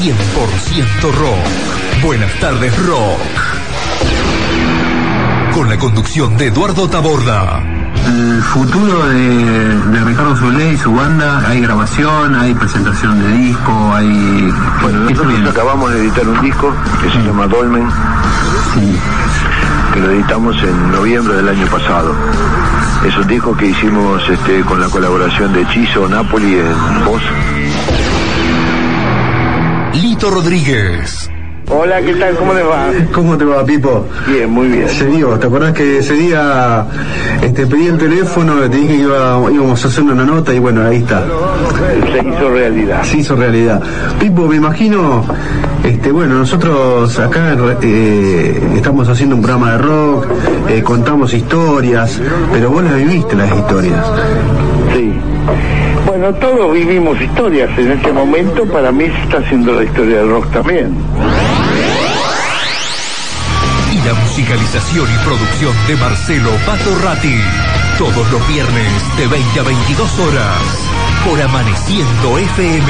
100% rock. Buenas tardes, rock. Con la conducción de Eduardo Taborda.
El futuro de, de Ricardo Solé y su banda, hay grabación, hay presentación de disco, hay...
Bueno,
¿qué se
nosotros acabamos de editar un disco que se llama Dolmen, que lo editamos en noviembre del año pasado. Es un disco que hicimos este, con la colaboración de Chizo Napoli en voz.
Lito Rodríguez.
Hola, ¿qué tal? ¿Cómo les va?
¿Cómo te va, Pipo?
Bien, muy bien.
Se dio, ¿te acordás que ese día este, pedí el teléfono, te dije que iba- íbamos a hacer una nota y bueno, ahí está.
Se hizo realidad.
Se hizo realidad. Pipo, me imagino, este, bueno, nosotros acá eh, estamos haciendo un programa de rock, eh, contamos historias, pero vos las viviste las historias.
Sí. Bueno, todos vivimos historias en este momento. Para mí se está haciendo la historia del rock también.
Y la musicalización y producción de Marcelo Pato Ratti. Todos los viernes de 20 a 22 horas. Por Amaneciendo FM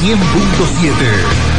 100.7.